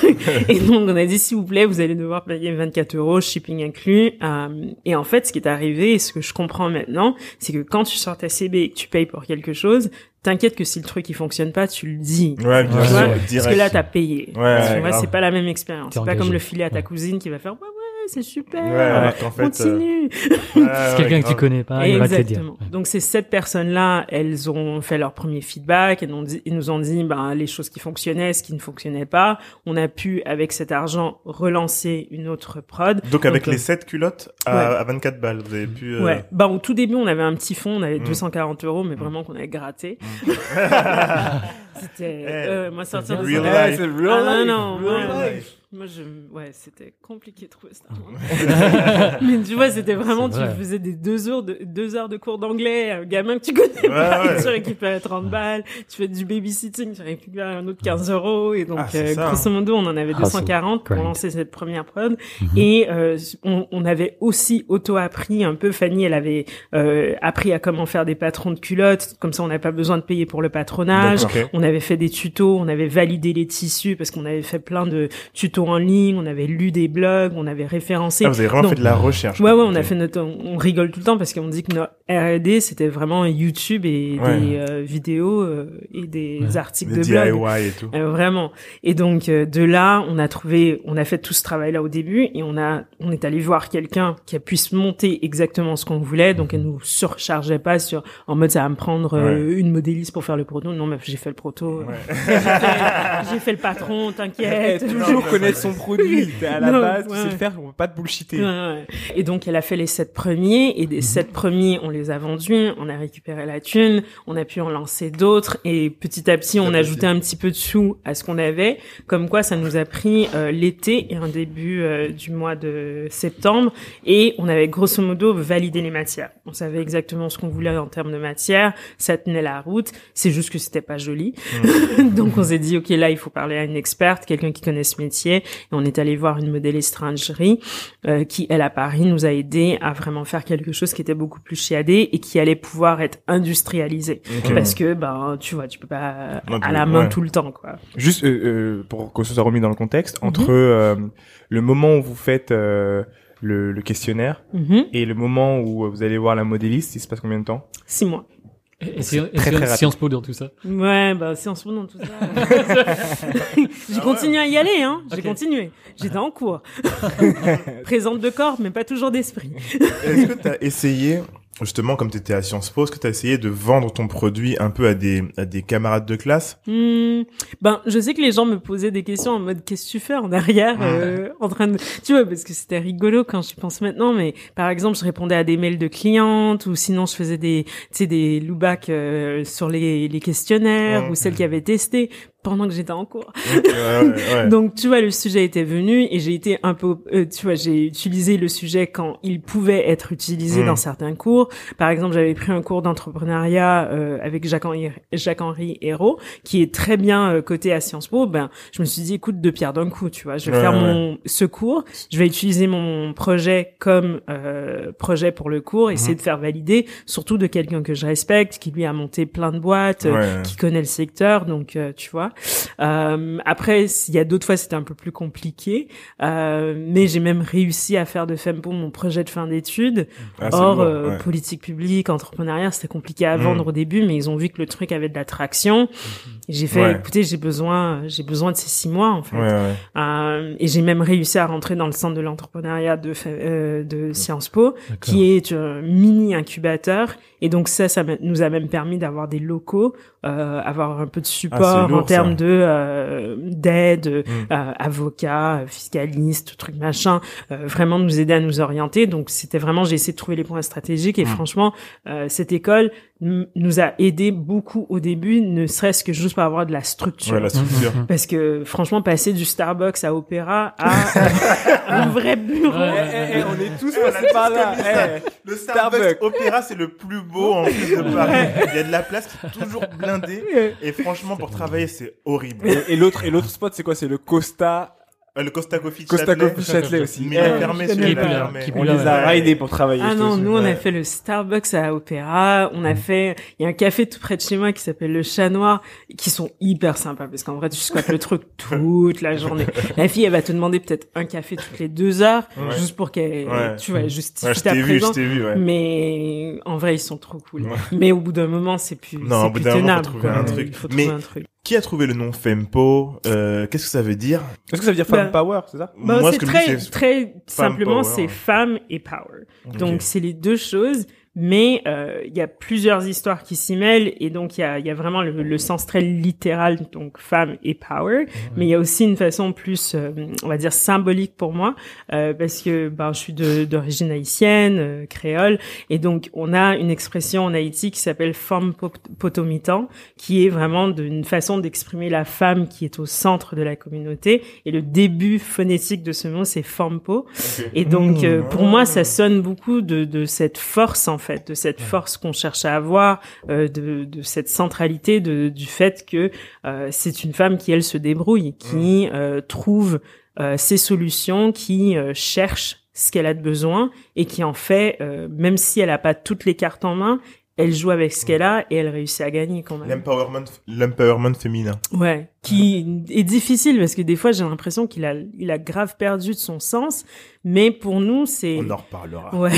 ouais. Et donc, on a dit, s'il vous plaît, vous allez devoir payer 24 euros, shipping inclus. Euh, et en fait, ce qui est arrivé, et ce que je comprends maintenant, c'est que quand tu sors ta CB et que tu payes pour quelque chose, t'inquiète que si le truc il fonctionne pas, tu le dis. Ouais, bien Tu sûr, vois, direct. Parce que là, t'as payé. Ouais, tu ouais, c'est pas la même expérience. C'est pas comme le filer à ta Ouais. cousine qui va faire, ouais, ouais, c'est super. Ouais, alors qu'en fait, euh, Continue. ouais, C'est ouais, quelqu'un que tu connais pas, il va te le dire. Exactement. Donc ces sept personnes-là, elles ont fait leur premier feedback, elles, ont dit- ils nous ont dit ben, les choses qui fonctionnaient, ce qui ne fonctionnait pas. On a pu, avec cet argent, relancer une autre prod. Donc avec Donc, les 7 culottes à, ouais. à 24 balles, vous avez pu... euh, Ouais. Ben, au tout début, on avait un petit fonds, on avait Mm. 240 euros, mais vraiment qu'on avait gratté. C'était, Eh, euh, moi, sortir de real life. Ah, non, non, real life. Moi, je, ouais, c'était compliqué de trouver argent. mais tu vois, c'était vraiment, tu vrai. faisais des deux heures de, deux heures de cours d'anglais, un gamin que tu connais Ouais, pas, ouais. tu récupérais 30 balles, tu fais du babysitting, tu récupères un autre 15 euros, et donc, Ah, euh, ça, grosso modo, on en avait Ah, 240 pour grind. lancer cette première prod. Mhm. Et euh, on, on avait aussi auto-appris un peu. Fanny, elle avait euh, appris à comment faire des patrons de culottes. Comme ça, on n'avait pas besoin de payer pour le patronage. On avait fait des tutos, on avait validé les tissus parce qu'on avait fait plein de tutos en ligne. On avait lu des blogs, on avait référencé. Ah, vous avez vraiment Donc, fait de la recherche. Ouais, ouais, on a fait notre, on rigole tout le temps parce qu'on dit que notre R&D c'était vraiment YouTube et Ouais. des euh, vidéos euh, et des Ouais. articles Des de blog. DIY et tout. Euh, vraiment. Et donc euh, de là, on a trouvé, on a fait tout ce travail-là au début et on a, on est allé voir quelqu'un qui a puisse monter exactement ce qu'on voulait. Donc elle nous surchargeait pas sur en mode ça va me prendre euh, une modéliste pour faire le proto. Non, mais j'ai fait le proto. Ouais. J'ai fait- le patron, t'inquiète. toujours connaître son produit. T'es à la Non, base, tu ouais. sais le faire, on peut pas te bullshiter. Ouais, ouais. Et donc, elle a fait les sept premiers, et des sept premiers, on les a vendus, on a récupéré la thune, on a pu en lancer d'autres, et petit à petit, on ajoutait un petit peu de sous à ce qu'on avait, comme quoi ça nous a pris euh, l'été et un début euh, du mois de septembre, et on avait grosso modo validé les matières. On savait exactement ce qu'on voulait en termes de matière, ça tenait la route, c'est juste que c'était pas joli. donc, on s'est dit, OK, là, il faut parler à une experte, quelqu'un qui connaît ce métier, et on est allé voir une modéliste lingerie euh, qui, elle, à Paris, nous a aidé à vraiment faire quelque chose qui était beaucoup plus chiadé et qui allait pouvoir être industrialisé. Parce que, ben, tu vois, tu peux pas à la main ouais. tout le temps, quoi. Juste euh, euh, pour que ce soit remis dans le contexte, Mhm. entre euh, le moment où vous faites le, le questionnaire Mhm. et le moment où vous allez voir la modéliste, il se passe combien de temps? Six mois. Et, et si, et très, si- très rapide. Sciences Po dans tout ça. Ouais, bah, en ce moment tout ça. J'ai continué à y aller, hein. J'ai continué. J'étais en cours. Présente de corps, mais pas toujours d'esprit. Est-ce que tu as essayé, justement, comme tu étais à Sciences Po, est-ce que tu as essayé de vendre ton produit un peu à des, à des camarades de classe? Hmm, ben, je sais que les gens me posaient des questions en mode qu'est-ce que tu fais en arrière, euh, en train de, tu vois, parce que c'était rigolo quand j'y pense maintenant. Mais par exemple, je répondais à des mails de clientes ou sinon je faisais des, tu sais, des look-back euh, sur les, les questionnaires ou celles qui avaient testé. Pendant que j'étais en cours. Ouais, ouais. Donc tu vois, le sujet était venu et j'ai été un peu, euh, tu vois, j'ai utilisé le sujet quand il pouvait être utilisé Mm. dans certains cours. Par exemple, j'avais pris un cours d'entrepreneuriat euh, avec Jacques-Henri Jacques-Henri Hérault, qui est très bien euh, coté à Sciences Po. Ben, je me suis dit, écoute, deux pierres d'un coup, tu vois, je vais Ouais, faire mon ce cours, je vais utiliser mon projet comme euh, projet pour le cours, essayer Mhm. de faire valider, surtout de quelqu'un que je respecte, qui lui a monté plein de boîtes, euh, qui connaît le secteur, donc euh, tu vois. Euh, après, il y a d'autres fois c'était un peu plus compliqué, euh, mais j'ai même réussi à faire de Fempo mon projet de fin d'études. Ah, Or, lourd, euh, ouais. politique publique, entrepreneuriat, c'était compliqué à Mm. vendre au début, mais ils ont vu que le truc avait de l'attraction. Et J'ai fait, Ouais. écoutez, j'ai besoin, j'ai besoin de ces six mois en fait. Ouais, ouais. Euh, et j'ai même réussi à rentrer dans le centre de l'entrepreneuriat de, euh, de Sciences Po, qui est un mini incubateur. Et donc ça, ça nous a même permis d'avoir des locaux, euh, avoir un peu de support Ah, lourd, en termes ça. de euh, d'aide, Mm. euh, avocats, fiscalistes, trucs machin, euh, vraiment nous aider à nous orienter. Donc c'était vraiment, j'ai essayé de trouver les points stratégiques. Et Mm. franchement, euh, cette école nous a aidé beaucoup au début, ne serait-ce que juste pour avoir de la structure. Ouais, la structure. Parce que franchement, passer du Starbucks à Opéra à un vrai bureau. Ouais, ouais, Eh, eh, on est tous Eh, passés par là. Eh. Le Starbucks Starbucks. Opéra, c'est le plus beau en plus de Paris. Il y a de la place qui est toujours blindée. Et franchement, pour travailler, c'est horrible. Et, et l'autre et l'autre spot c'est quoi? C'est le Costa Euh, Le Costa Coffee de Costa Châtelet. Coffee Châtelet aussi. Mais il est fermé, celui-là, on les a raidés pour travailler. Ah non, nous on a fait le Starbucks à Opéra, on a fait, il y a un café tout près de chez moi qui s'appelle le Chat Noir, qui sont hyper sympas parce qu'en vrai tu squattes le truc toute la journée. La fille elle va te demander peut-être un café toutes les deux heures, Ouais. juste pour qu'elle, Ouais. tu vois, justifie Ouais, je ta t'ai vu, je présence. t'ai vu, ouais. Mais en vrai ils sont trop cool. Mais au bout d'un moment c'est plus, Non, c'est au bout plus d'un moment, faut un truc. Mais- trouver un truc. Qui a trouvé le nom Fempo euh, Qu'est-ce que ça veut dire? Est-ce que ça veut dire femme Bah, power, c'est ça? Bah, Moi, c'est ce très, très simplement, power, c'est femme et power. Donc c'est les deux choses, mais euh, il y a plusieurs histoires qui s'y mêlent et donc il y a, il y a vraiment le, le sens très littéral, donc femme et power, mais il y a aussi une façon plus, euh, on va dire symbolique pour moi, euh, parce que ben je suis de- d'origine haïtienne, euh, créole, et donc on a une expression en Haïti qui s'appelle femme pot- potomitan, qui est vraiment d'une façon d'exprimer la femme qui est au centre de la communauté, et le début phonétique de ce mot c'est fampo, Ok. et donc, Mmh. euh, pour moi, ça sonne beaucoup de, de cette force, en fait, de cette force qu'on cherche à avoir, euh, de, de cette centralité, de, du fait que euh, c'est une femme qui, elle, se débrouille, qui euh, trouve euh, ses solutions, qui euh, cherche ce qu'elle a de besoin et qui en fait, euh, même si elle n'a pas toutes les cartes en main, elle joue avec ce qu'elle a et elle réussit à gagner quand même. L'empowerment, l'empowerment féminin. Ouais, qui est difficile parce que des fois j'ai l'impression qu'il a, il a grave perdu de son sens, mais pour nous c'est, On en reparlera. ouais,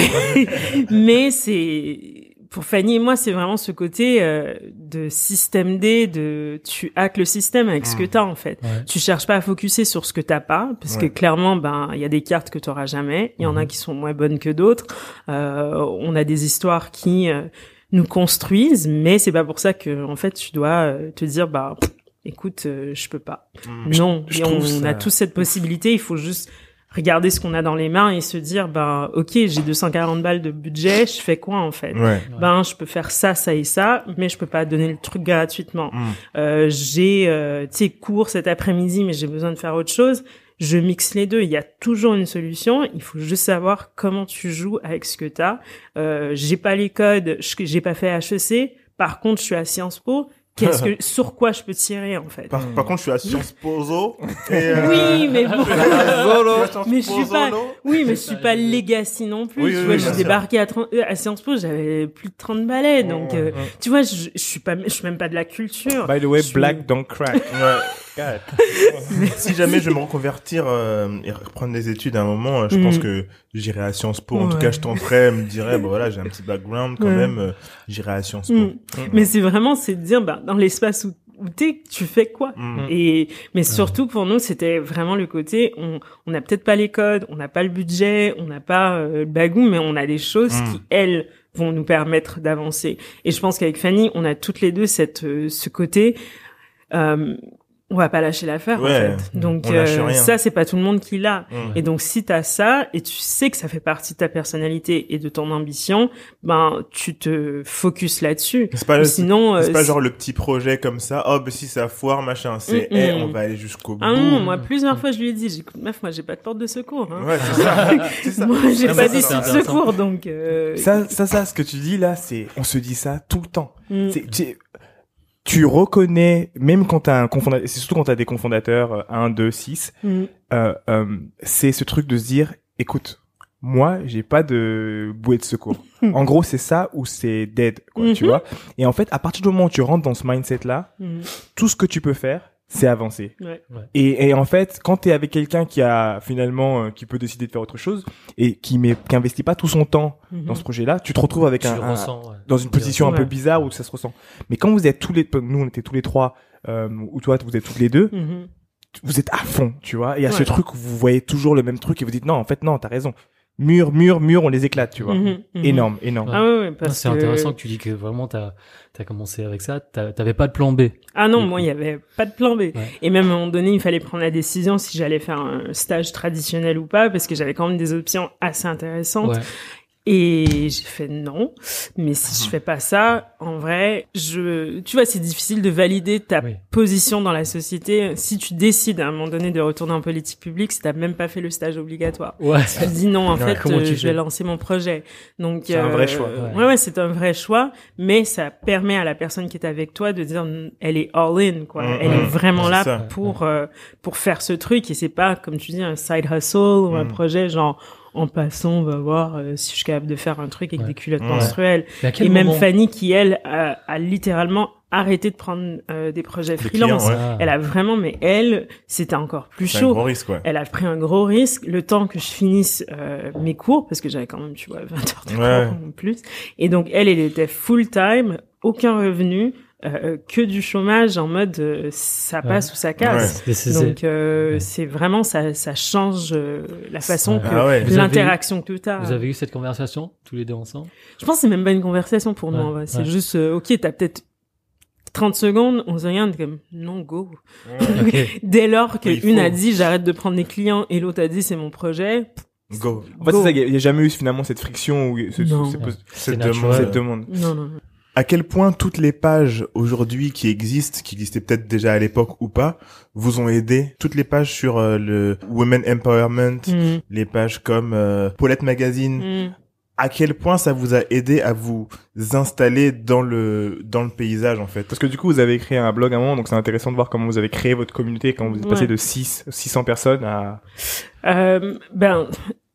mais c'est pour Fanny et moi c'est vraiment ce côté euh, de système D, de tu hackes le système avec ce que t'as en fait. Ouais. Tu cherches pas à focuser sur ce que t'as pas, parce que clairement, ben, il y a des cartes que t'auras jamais. Il y en a qui sont moins bonnes que d'autres. Euh, on a des histoires qui euh, nous construisent, mais c'est pas pour ça que, en fait, tu dois euh, te dire, bah, pff, écoute, euh, je peux pas. Mm. non, je et on, trouve on ça- a tous cette possibilité. Il faut juste regarder ce qu'on a dans les mains et se dire, ben, ok, j'ai 240 balles de budget, je fais quoi en fait? Ouais. Ben, je peux faire ça, ça et ça, mais je peux pas donner le truc gratuitement. Mm. Euh, j'ai, euh, tu sais, cours cet après-midi, mais j'ai besoin de faire autre chose. Je mixe les deux. Il y a toujours une solution. Il faut juste savoir comment tu joues avec ce que t'as. Euh, j'ai pas les codes. je- J'ai pas fait HEC. Par contre, je suis à Sciences Po. Qu'est-ce que, sur quoi je peux tirer, en fait? Par, par contre, je suis à Sciences Pozo. Et, euh, Oui, mais bon. Zolo. Mais je suis pas, oui, mais je suis pas legacy non plus. Oui, tu oui, vois, oui, j'ai débarqué à, 30 euh, à Sciences Po, j'avais plus de 30 balais. Donc, euh, ouais. tu vois, je, je suis pas, je suis même pas de la culture. By the way, Je suis- black don't crack. Ouais. Si jamais je vais me reconvertir euh, et reprendre des études à un moment, euh, je pense Mm. que j'irai à Sciences Po. En tout cas, je tenterai, me dirais, bon voilà, j'ai un petit background quand Ouais. même, euh, j'irai à Sciences Po. Mm. Mm. Mais c'est vraiment, c'est de dire, bah, dans l'espace où, où t'es, tu fais quoi? Et mais surtout pour nous, c'était vraiment le côté on on n'a peut-être pas les codes, on n'a pas le budget, on n'a pas euh, le bagou, mais on a des choses qui elles vont nous permettre d'avancer. Et je pense qu'avec Fanny, on a toutes les deux cette euh, ce côté. euh, on va pas lâcher l'affaire Ouais, en fait. Donc on lâche euh, ça c'est pas tout le monde qui l'a. Mm. Et donc si t'as ça et tu sais que ça fait partie de ta personnalité et de ton ambition, ben tu te focuses là-dessus. C'est pas, sinon, c'est euh, pas genre le petit projet comme ça. Oh, bah si ça foire, machin. C'est, Mm, eh, mm. on va aller jusqu'au bout. ah non, moi plusieurs fois je lui ai dit, j'écoute meuf, moi j'ai pas de porte de secours. Hein. Ouais, c'est ça. Moi j'ai pas d'issue de secours donc. Euh... Ça, ça, ça, ce que tu dis là, c'est, on se dit ça tout le temps. mm. C'est- tu, reconnais, même quand t'as un cofondateur, c'est surtout quand t'as des cofondateurs, 1, 2, 6, Mm. euh, euh, c'est ce truc de se dire, écoute, moi, j'ai pas de bouée de secours. en gros, c'est ça ou c'est dead, quoi, tu Mhm. vois. Et en fait, à partir du moment où tu rentres dans ce mindset-là, Mm. tout ce que tu peux faire, c'est avancer. Ouais. Et, et en fait, quand t'es avec quelqu'un qui a finalement, euh, qui peut décider de faire autre chose et qui met, qui investit pas tout son temps Mhm. dans ce projet-là, tu te retrouves avec Tu un, ouais. dans une position un peu bizarre où ça se ressent. Mais quand vous êtes tous les, nous on était tous les trois, euh, ou toi vous êtes toutes les deux, Mhm. vous êtes à fond, tu vois. Et il y a ce truc où vous voyez toujours le même truc et vous dites non, en fait non, t'as raison. Mur, mur, mur, on les éclate, tu vois. Mhm. Énorme, énorme. Ah ouais, ouais, C'est que... intéressant que tu dis que vraiment t'as as commencé avec ça. T'avais pas de plan B. Ah non, moi, il y avait pas de plan B. Ouais. Et même à un moment donné, il fallait prendre la décision si j'allais faire un stage traditionnel ou pas, parce que j'avais quand même des options assez intéressantes. Et j'ai fait non. Mais si je fais pas ça, en vrai, je, tu vois, c'est difficile de valider ta Oui. position dans la société. Si tu décides à un moment donné de retourner en politique publique, si t'as même pas fait le stage obligatoire. Ouais. Tu te dis non, en fait, euh, je vais lancer mon projet. Donc C'est un vrai choix. euh, Ouais. Ouais, ouais, c'est un vrai choix, mais ça permet à la personne qui est avec toi de dire, mm, elle est all in, quoi. Mm, elle mm. est vraiment C'est là ça. pour euh, pour faire ce truc et c'est pas comme tu dis un side hustle ou un Mm. projet genre en passant, on va voir euh, si je suis capable de faire un truc avec Ouais. des culottes Ouais. menstruelles. Et même Fanny qui elle a, a littéralement arrêté de prendre euh, des projets freelance. clients, ouais. Elle a vraiment, mais elle, c'était encore plus C'est un chaud. gros risque, ouais. Elle a pris un gros risque, le temps que je finisse euh, mes cours, parce que j'avais quand même, tu vois, 20 heures de cours en plus. Et donc, elle, elle était full-time, aucun revenu, euh, que du chômage en mode euh, ça passe ou ça casse. Donc, euh, Ouais. c'est vraiment, ça, ça change euh, la façon que Ah avez- l'interaction que tu as. Vous avez eu cette conversation tous les deux ensemble? Je pense que c'est même pas une conversation pour nous. C'est ouais. juste, euh, ok, t'as peut-être 30 secondes, on se regarde comme, non, go. Dès lors que Oui, a dit j'arrête de prendre des clients et l'autre a dit c'est mon projet, Go. En fait, Go. c'est ça, il y a- jamais eu finalement cette friction ou Cette naturel. cette demande. non, non. À quel point toutes les pages aujourd'hui qui existent, qui existaient peut-être déjà à l'époque ou pas, vous ont aidé? Toutes les pages sur euh, le Women Empowerment, Mm, les pages comme euh, Paulette Magazine, mm. à quel point ça vous a aidé à vous installer dans le dans le paysage en fait? Parce que du coup, vous avez créé un blog à un moment, donc c'est intéressant de voir comment vous avez créé votre communauté, quand vous êtes passé de 6, 600 personnes à... Euh, ben,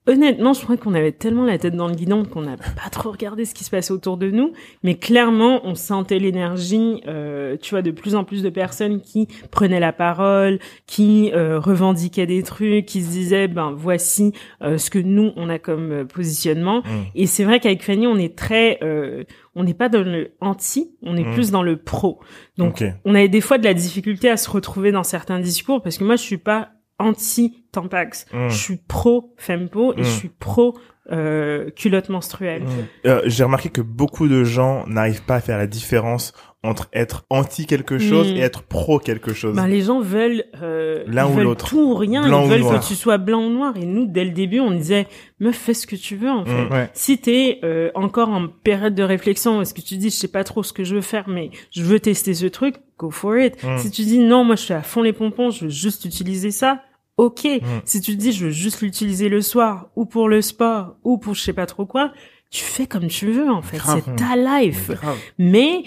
honnêtement, je crois qu'on avait tellement la tête dans le guidon qu'on n'a pas trop regardé ce qui se passait autour de nous. Mais clairement, on sentait l'énergie, euh, tu vois, de plus en plus de personnes qui prenaient la parole, qui euh, revendiquaient des trucs, qui se disaient, ben voici euh, ce que nous on a comme euh, positionnement. Mm. Et c'est vrai qu'avec Fanny, on est très, euh, on n'est pas dans le anti, on est Mm. plus dans le pro. Donc, on avait des fois de la difficulté à se retrouver dans certains discours parce que moi, je suis pas anti Tampax. Mm. Je suis pro Fempo et Mm. je suis pro euh, culotte menstruelle. Euh, J'ai remarqué que beaucoup de gens n'arrivent pas à faire la différence entre être anti quelque chose Mm. et être pro quelque chose. Ben, les gens veulent, euh, L'un ou l'autre. tout ou rien. Blanc ils veulent que tu sois blanc ou noir. Et nous, dès le début, on disait, meuf, fais ce que tu veux, en fait. Mm. Ouais. Si t'es euh, encore en période de réflexion, est-ce que tu dis je sais pas trop ce que je veux faire, mais je veux tester ce truc, go for it. Mm. Si tu dis non, moi je suis à fond les pompons, je veux juste utiliser ça, ok. Mm. Si tu dis je veux juste l'utiliser le soir ou pour le sport ou pour je sais pas trop quoi, tu fais comme tu veux en fait. C'est ta life. Mais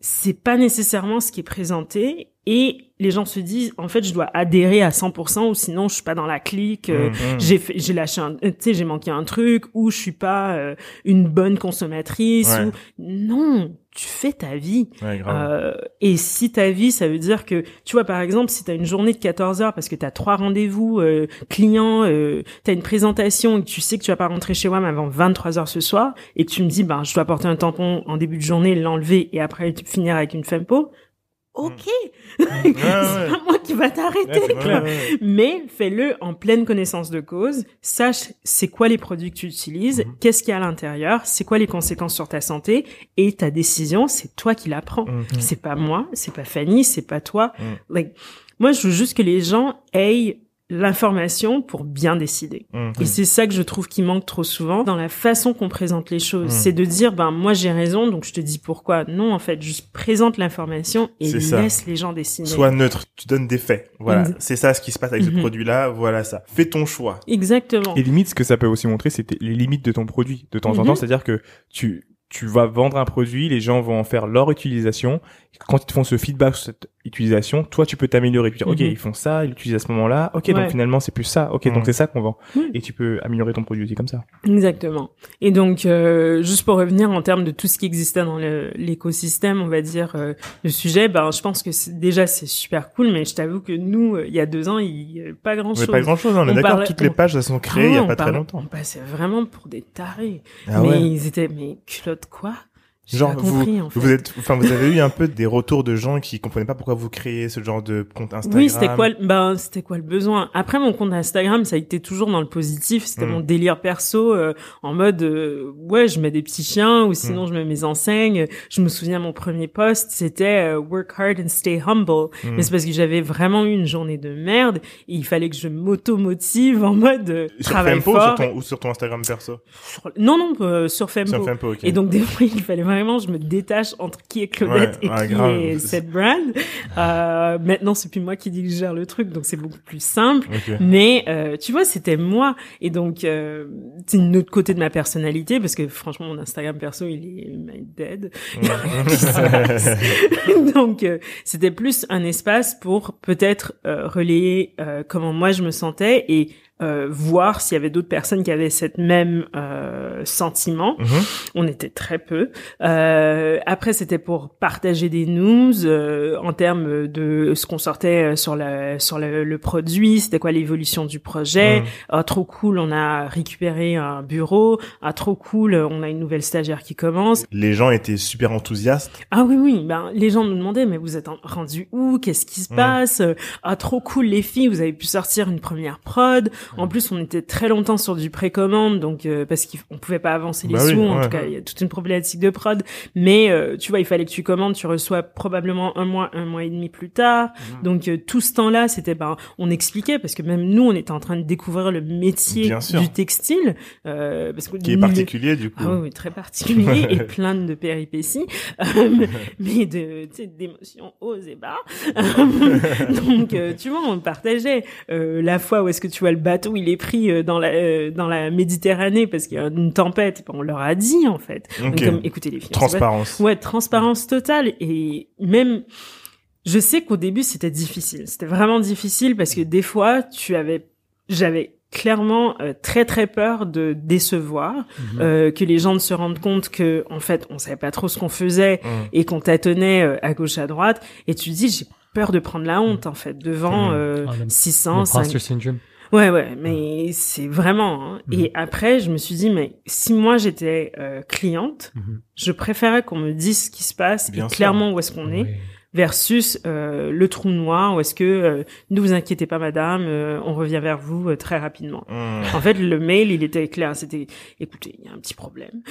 c'est pas nécessairement ce qui est présenté et les gens se disent en fait je dois adhérer à 100% ou sinon je suis pas dans la clique. euh, Mm. j'ai fait- j'ai lâché un tu sais j'ai manqué un truc ou je suis pas euh, une bonne consommatrice Ouais. ou non tu fais ta vie Ouais, euh, et si ta vie ça veut dire que tu vois par exemple si tu as une journée de 14 heures parce que tu as trois rendez-vous euh, clients euh, tu as une présentation et que tu sais que tu vas pas rentrer chez WAM avant 23 heures ce soir et que tu me dis ben je dois porter un tampon en début de journée l'enlever et après finir avec une fempo ok c'est pas moi qui va t'arrêter Ouais. Mais fais-le en pleine connaissance de cause. Sache c'est quoi les produits que tu utilises, Mhm. qu'est-ce qu'il y a à l'intérieur, c'est quoi les conséquences sur ta santé et ta décision, c'est toi qui la prends. Mm. C'est pas moi, c'est pas Fanny, c'est pas toi. Mhm. Like, moi, je veux juste que les gens aient l'information pour bien décider. Mhm. Et c'est ça que je trouve qui manque trop souvent dans la façon qu'on présente les choses. Mm. C'est de dire, ben moi j'ai raison, donc je te dis pourquoi. Non, en fait, juste présente l'information et laisse les gens décider. Sois neutre, tu donnes des faits. Voilà, c'est ça ce qui se passe avec ce Mhm. produit-là. Voilà ça. Fais ton choix. Exactement. Et limite, ce que ça peut aussi montrer, c'est les limites de ton produit de temps en temps. C'est-à-dire que tu tu vas vendre un produit, les gens vont en faire leur utilisation. Quand ils te font ce feedback sur cette utilisation, toi, tu peux t'améliorer. Tu dire, ok, Mhm. ils font ça, ils l'utilisent à ce moment-là. Ok, Ouais. donc finalement, c'est plus ça. Ok, Mhm. donc c'est ça qu'on vend. Mhm. Et tu peux améliorer ton produit aussi comme ça. Exactement. Et donc, euh, juste pour revenir en termes de tout ce qui existait dans l'écosystème, on va dire, euh, le sujet, ben, je pense que c'est- déjà, c'est super cool, mais je t'avoue que nous, euh, il y a deux ans, il y avait pas grand Mais chose. pas grand chose, on est d'accord. parlait- Toutes les pages, elles sont créées il y a on pas très longtemps. On passait vraiment pour des tarés. Ah mais ouais. ils étaient, mais culotte quoi? Genre, vous, compris, en fait. vous êtes, enfin, vous avez eu un peu des retours de gens qui comprenaient pas pourquoi vous créez ce genre de compte Instagram. Oui, c'était quoi, le- ben, c'était quoi le besoin? Après, mon compte Instagram, ça a été toujours dans le positif. C'était Mm. mon délire perso, euh, en mode, euh, ouais, je mets des petits chiens, ou sinon Mm. je mets mes enseignes. Je me souviens, mon premier post, c'était euh, work hard and stay humble. Mm. Mais c'est parce que j'avais vraiment eu une journée de merde, et il fallait que je m'auto-motive en mode euh, Sur travail Fempo ou sur fort. ton, ou sur ton Instagram perso? Sur- Non, non, euh, sur Fempo. Sur Fempo, ok. Et donc des fois, il fallait vraiment que je me détache entre qui est Claudette Ouais, et ouais, qui grave. est cette brand. Euh, maintenant, c'est plus moi qui qui gère le truc, donc c'est beaucoup plus simple. Mais euh, tu vois, c'était moi. Et donc, euh, c'est une autre côté de ma personnalité, parce que franchement, mon Instagram perso, il est my dead. donc, euh, c'était plus un espace pour peut-être euh, relayer euh, comment moi je me sentais et euh, voir s'il y avait d'autres personnes qui avaient cette même euh, sentiment. Mhm. On était très peu. Euh, après, c'était pour partager des news euh, en termes de ce qu'on sortait euh, sur la sur le, le produit. C'était quoi l'évolution du projet Mhm. Ah, trop cool, on a récupéré un bureau. Ah, trop cool, on a une nouvelle stagiaire qui commence. Les gens étaient super enthousiastes. Ah oui, oui, ben, les gens nous demandaient, mais vous êtes en- rendus où? Qu'est-ce qui se Mm. passe? Ah, trop cool, les filles, vous avez pu sortir une première prod. En plus, on était très longtemps sur du précommande, donc euh, parce qu'on pouvait pas avancer les Bah oui, sous. en ouais. tout cas, il y a toute une problématique de prod. Mais euh, tu vois, il fallait que tu commandes, tu reçois probablement un mois, un mois et demi plus tard. Donc euh, tout ce temps-là, c'était ben, on expliquait parce que même nous, on était en train de découvrir le métier du textile, euh, parce que Qui est particulier, du coup. ah oui, très particulier et plein de péripéties, mais de d'émotions hauts et bas. Donc, tu vois, on partageait la fois où est-ce que tu vois le bateau, il est pris dans la dans la Méditerranée parce qu'il y a une tempête. On leur a dit en fait. Donc, comme, écoutez les filles, pas- Transparence. Ouais, transparence totale et même. Je sais qu'au début c'était difficile. C'était vraiment difficile parce que des fois tu avais, j'avais clairement euh, très très peur de décevoir, Mhm. euh, que les gens ne se rendent compte que en fait on savait pas trop ce qu'on faisait Mhm. et qu'on tâtonnait euh, à gauche à droite. Et tu te dis j'ai peur de prendre la honte en fait devant Mhm. euh, Ah, le- 600, 500 L'imposter syndrome. Ouais, ouais, mais c'est vraiment. hein. Mhm. Et après, je me suis dit, mais si moi j'étais euh, cliente, Mhm. je préférais qu'on me dise ce qui se passe Bien et sûr. clairement où est-ce qu'on est. versus euh, le trou noir où est-ce que euh, ne vous inquiétez pas, madame, euh, on revient vers vous euh, très rapidement. Mhm. En fait, le mail, il était clair. C'était, écoutez, il y a un petit problème.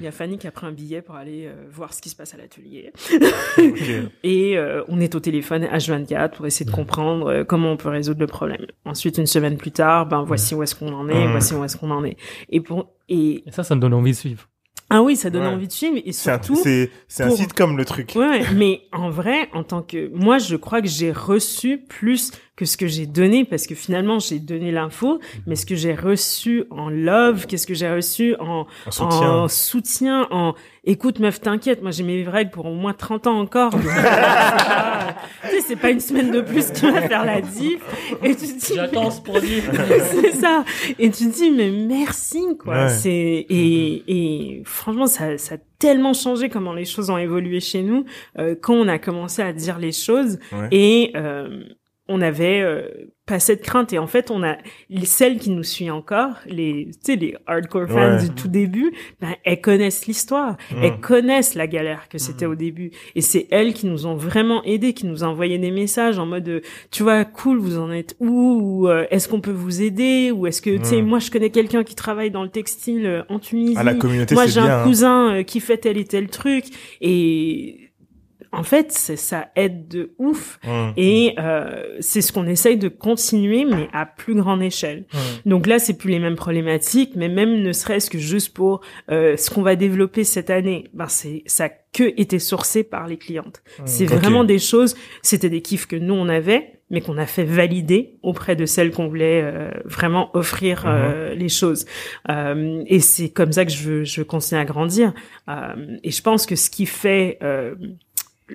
Il y a Fanny qui a pris un billet pour aller euh, voir ce qui se passe à l'atelier. Et euh, on est au téléphone H24 pour essayer de comprendre euh, comment on peut résoudre le problème. Ensuite, une semaine plus tard, ben voici où est-ce qu'on en est, voici où est-ce qu'on en est. Et pour et Et ça, ça me donne envie de suivre. Ah oui, ça donne Ouais. envie de suivre et C'est un, surtout. c'est, c'est un pour- site comme le truc. Ouais, mais en vrai, en tant que moi, je crois que j'ai reçu plus que ce que j'ai donné parce que finalement, j'ai donné l'info, mais ce que j'ai reçu en love, qu'est-ce que j'ai reçu en En soutien. en soutien, en écoute meuf, t'inquiète, moi j'ai mes règles pour au moins 30 ans encore. Tu sais, c'est pas une semaine de plus qui va faire la diff. Et tu te dis, J'attends ce produit. c'est ça. Et tu te dis, mais merci, quoi. Ouais. C'est, et, et franchement, ça, ça a tellement changé comment les choses ont évolué chez nous, euh, quand on a commencé à dire les choses. Ouais. Et, euh, on avait euh, pas cette crainte et en fait on a celles qui nous suivent encore les tu sais les hardcore fans Ouais. du tout début ben elles connaissent l'histoire Mm. elles connaissent la galère que c'était au début et c'est elles qui nous ont vraiment aidés qui nous ont envoyé des messages en mode euh, tu vois cool vous en êtes où? Ou euh, est-ce qu'on peut vous aider? Ou est-ce que tu sais Mm. moi je connais quelqu'un qui travaille dans le textile euh, en Tunisie Ah, la communauté, moi j'ai un hein. cousin euh, qui fait tel et tel truc et en fait, c'est- ça aide de ouf. Mm. Et euh, c'est ce qu'on essaye de continuer, mais à plus grande échelle. Donc là, c'est plus les mêmes problématiques, mais même ne serait-ce que juste pour euh, ce qu'on va développer cette année, ben c'est ça a que été sourcé par les clientes. C'est Ok. vraiment des choses, c'était des kiffs que nous on avait, mais qu'on a fait valider auprès de celles qu'on voulait euh, vraiment offrir euh, les choses. Euh, et c'est comme ça que je veux, je veux continuer à grandir. Euh, et je pense que ce qui fait euh,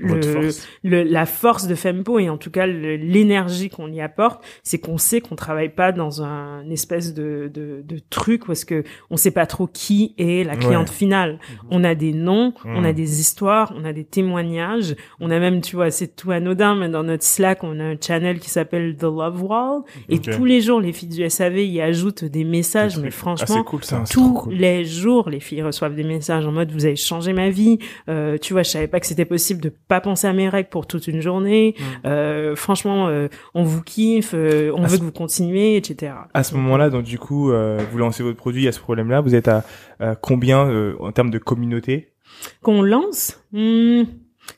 le, force. le- la force de Fempo et en tout cas l'énergie qu'on y apporte, c'est qu'on sait qu'on travaille pas dans un espèce de, de, de truc parce que on sait pas trop qui est la cliente Ouais. finale. On a des noms, on a Mhm. des histoires, on a des témoignages, on a même, tu vois, c'est tout anodin, mais dans notre Slack, on a un channel qui s'appelle The Love Wall et tous les jours, les filles du SAV y ajoutent des messages, mais Ah, franchement, cool ça. tous cool. les jours, les filles reçoivent des messages en mode vous avez changé ma vie. Euh, tu vois, je savais pas que c'était possible de pas penser à mes règles pour toute une journée. Euh, franchement, euh, on vous kiffe, euh, on veut que vous continuiez, etc. À ce moment-là, donc du coup, euh, vous lancez votre produit à ce problème-là. Vous êtes à euh, combien euh, en termes de communauté? Qu'on lance, hmm,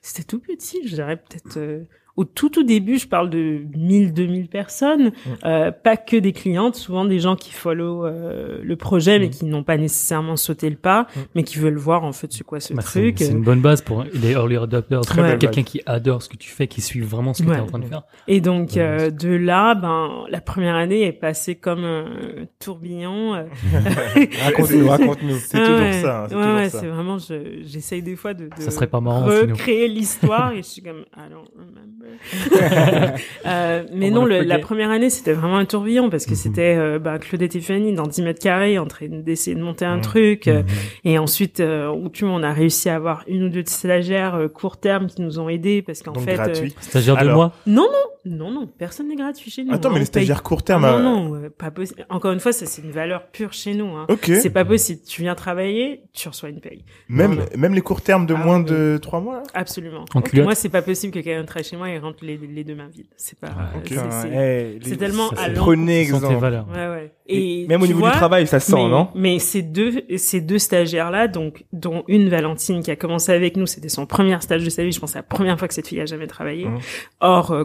c'était tout petit, je dirais peut-être. Euh, au tout tout début, je parle de 1000, 2000 personnes, euh, pas que des clientes, souvent des gens qui follow euh, le projet mais qui n'ont pas nécessairement sauté le pas, mais qui veulent voir en fait c'est quoi ce Bah, truc. c'est une bonne base pour les early adopters. Quelqu'un qui adore ce que tu fais, qui suit vraiment ce que tu Ouais. es en train de faire. Et donc Ouais, euh, de là, ben la première année est passée comme un tourbillon. euh. Raconte-nous, raconte-nous. C'est Ah toujours ouais. ça. hein, C'est Ouais, toujours ouais, ça. c'est vraiment, je- j'essaye des fois de, de Ça serait pas marrant, recréer l'histoire et je suis comme, don't remember. Euh, mais On non, le- la première année, c'était vraiment un tourbillon parce que Mhm. c'était euh, bah, Claudette et Fanny dans 10 mètres carrés en train d'essayer de monter un Mhm. truc. euh, Mhm. et ensuite, euh, tu vois, on a réussi à avoir une ou deux stagiaires euh, court terme qui nous ont aidés parce qu'en fait... euh, gratuit. Stagiaire de Alors, moi. non, non, non, non, personne n'est gratuit chez nous. Attends, hein, mais on les paye stagiaires court terme. ah euh, non, non, pas possible. Encore une fois, ça c'est une valeur pure chez nous. Hein. Ok. C'est pas possible. Tu viens travailler, tu reçois une paye. Même, Non, même les courts termes de Ah moins oui. de trois mois. là? Absolument. En. Moi, c'est pas possible que quelqu'un travaille chez moi et rentre les, les deux mains vides. C'est pas. Ok. c'est- hey, les- tellement à. Prenez exemple. valeurs. Ouais, ouais. Et Et même au niveau vois, du travail, ça se sent, mais, non? Mais ces deux, ces deux stagiaires-là, donc, dont une Valentine qui a commencé avec nous, c'était son premier stage de sa vie. Je pense que c'est la première fois que cette fille a jamais travaillé, Mhm. hors euh,